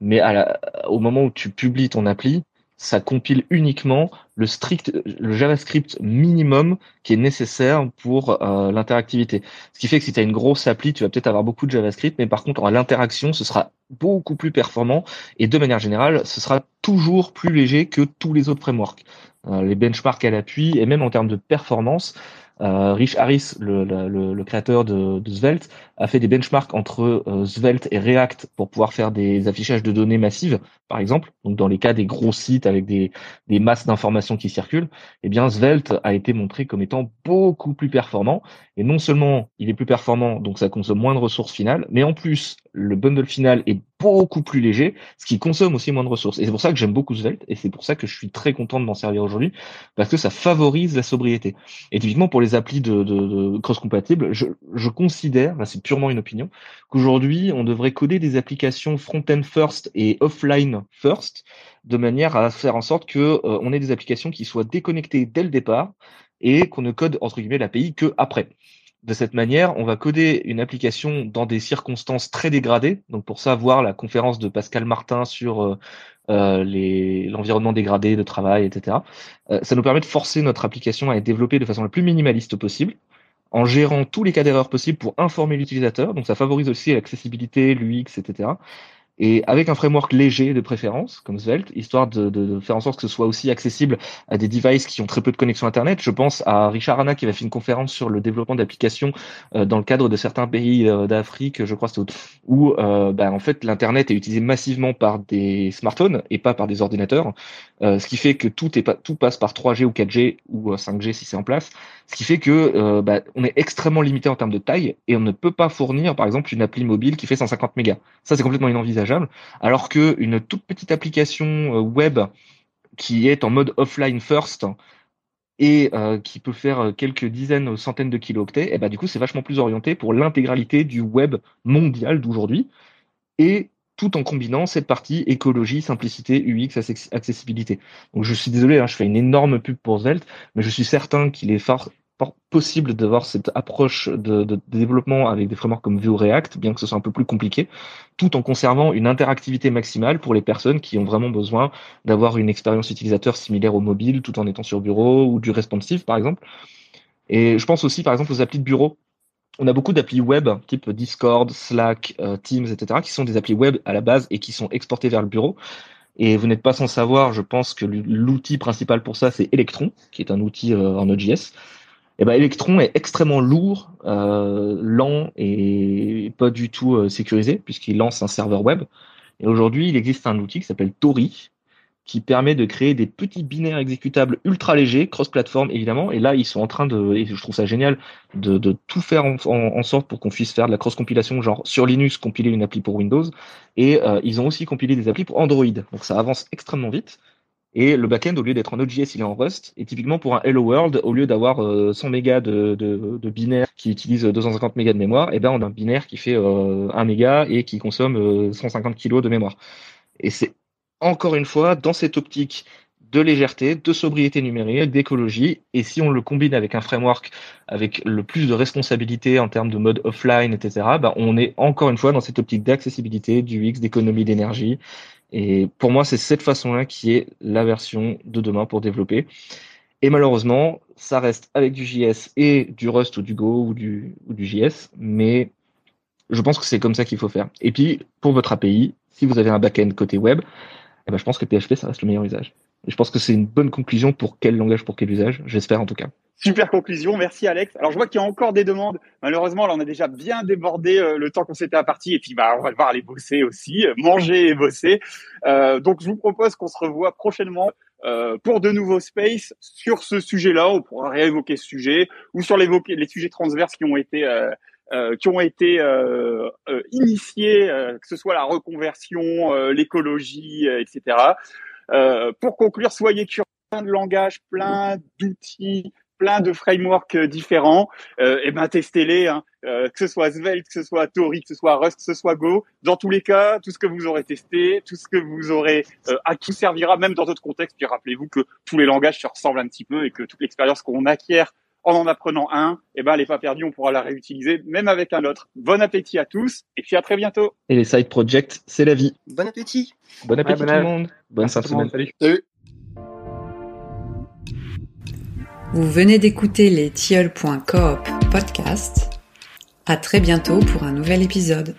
Mais à la, au moment où tu publies ton appli, ça compile uniquement le strict, le JavaScript minimum qui est nécessaire pour euh, l'interactivité. Ce qui fait que si tu as une grosse appli, tu vas peut-être avoir beaucoup de JavaScript, mais par contre, à l'interaction, ce sera beaucoup plus performant et de manière générale, ce sera toujours plus léger que tous les autres frameworks. Euh, les benchmarks à l'appui et même en termes de performance, euh, Rich Harris, le, le, le créateur de, de, Svelte, a fait des benchmarks entre euh, Svelte et React pour pouvoir faire des affichages de données massives, par exemple. Donc dans les cas des gros sites avec des, des masses d'informations qui circulent, eh bien Svelte a été montré comme étant beaucoup plus performant. Et non seulement il est plus performant, donc ça consomme moins de ressources finales, mais en plus le bundle final est beaucoup plus léger, ce qui consomme aussi moins de ressources. Et c'est pour ça que j'aime beaucoup Svelte, et c'est pour ça que je suis très content de m'en servir aujourd'hui, parce que ça favorise la sobriété. Et typiquement pour les applis de, de, cross-compatibles, je, je, considère, là c'est purement une opinion, qu'aujourd'hui on devrait coder des applications front-end first et offline first, de manière à faire en sorte que euh, on ait des applications qui soient déconnectées dès le départ et qu'on ne code entre guillemets l'API que après. De cette manière, on va coder une application dans des circonstances très dégradées. Donc pour ça, voir la conférence de Pascal Martin sur euh, euh l'environnement dégradé de travail, etc. Euh, ça nous permet de forcer notre application à être développée de façon la plus minimaliste possible, en gérant tous les cas d'erreur possibles pour informer l'utilisateur. Donc ça favorise aussi l'accessibilité, l'UX, etc et avec un framework léger de préférence, comme Svelte, histoire de, faire en sorte que ce soit aussi accessible à des devices qui ont très peu de connexion Internet. Je pense à Richard Hanna qui va faire une conférence sur le développement d'applications euh, dans le cadre de certains pays euh, d'Afrique, je crois, où euh, bah, en fait l'Internet est utilisé massivement par des smartphones et pas par des ordinateurs, ce qui fait que tout, est tout passe par 3G ou 4G ou 5G si c'est en place, ce qui fait que bah, on est extrêmement limité en termes de taille et on ne peut pas fournir, par exemple, une appli mobile qui fait 150 mégas. Ça, c'est complètement inenvisageable alors que une toute petite application euh, web qui est en mode offline first et euh, qui peut faire euh, quelques dizaines ou centaines de kilooctets, et eh ben, du coup c'est vachement plus orienté pour l'intégralité du web mondial d'aujourd'hui et tout en combinant cette partie écologie, simplicité, UX, accessibilité. Donc je suis désolé, hein, je fais une énorme pub pour Svelte, mais je suis certain qu'il est fort, possible d'avoir cette approche de, développement avec des frameworks comme Vue React, bien que ce soit un peu plus compliqué, tout en conservant une interactivité maximale pour les personnes qui ont vraiment besoin d'avoir une expérience utilisateur similaire au mobile, tout en étant sur bureau ou du responsive, par exemple. Et je pense aussi, par exemple, aux applis de bureau. On a beaucoup d'applis web, type Discord, Slack, euh, Teams, etc., qui sont des applis web à la base et qui sont exportées vers le bureau. Et vous n'êtes pas sans savoir, je pense que l'outil principal pour ça, c'est Electron, qui est un outil euh, en Node.js. Eh ben, Electron est extrêmement lourd, euh, lent et pas du tout euh, sécurisé puisqu'il lance un serveur web. Et aujourd'hui, il existe un outil qui s'appelle Tori qui permet de créer des petits binaires exécutables ultra légers, cross-platform évidemment. Et là, ils sont en train de, et je trouve ça génial, de, tout faire en, en, sorte pour qu'on puisse faire de la cross-compilation, genre sur Linux, compiler une appli pour Windows. Et euh, ils ont aussi compilé des applis pour Android. Donc ça avance extrêmement vite. Et le backend, au lieu d'être en Node.js, il est en Rust. Et typiquement, pour un Hello World, au lieu d'avoir 100 euh, mégas de, de, binaire qui utilise 250 mégas de mémoire, eh ben, on a un binaire qui fait euh, 1 méga et qui consomme 150 euh, kilos de mémoire. Et c'est encore une fois dans cette optique de légèreté, de sobriété numérique, d'écologie. Et si on le combine avec un framework avec le plus de responsabilité en termes de mode offline, etc., bah, on est encore une fois dans cette optique d'accessibilité, du X, d'économie d'énergie. Et pour moi, c'est cette façon-là qui est la version de demain pour développer. Et malheureusement, ça reste avec du JS et du Rust ou du Go ou du, ou JS, mais je pense que c'est comme ça qu'il faut faire. Et puis, pour votre API, si vous avez un back-end côté web, eh ben, je pense que PHP, ça reste le meilleur usage. Et je pense que c'est une bonne conclusion pour quel langage, pour quel usage, j'espère en tout cas. Super conclusion, merci Alex. Alors je vois qu'il y a encore des demandes. Malheureusement, là on a déjà bien débordé euh, le temps qu'on s'était imparti et puis bah on va devoir aller bosser aussi, euh, manger et bosser. Euh, donc je vous propose qu'on se revoie prochainement euh, pour de nouveaux spaces sur ce sujet-là. On pourra réévoquer ce sujet ou sur les, les sujets transverses qui ont été euh, qui ont été initiés, que ce soit la reconversion, l'écologie, etc. pour conclure, soyez curieux, plein de langages, plein d'outils, plein de frameworks différents. et ben testez-les, hein. que ce soit Svelte, que ce soit Tori, que ce soit Rust, que ce soit Go. Dans tous les cas, tout ce que vous aurez testé, tout ce que vous aurez acquis servira même dans d'autres contextes. Puis rappelez-vous que tous les langages se ressemblent un petit peu et que toute l'expérience qu'on acquiert en en apprenant un, eh ben, elle n'est pas perdue, on pourra la réutiliser même avec un autre. Bon appétit à tous et puis à très bientôt. Et les side projects, c'est la vie. Bon appétit. Bon appétit tout le monde. Bonne fin de semaine. Salut. Vous venez d'écouter les tilleuls.coop podcast. À très bientôt pour un nouvel épisode.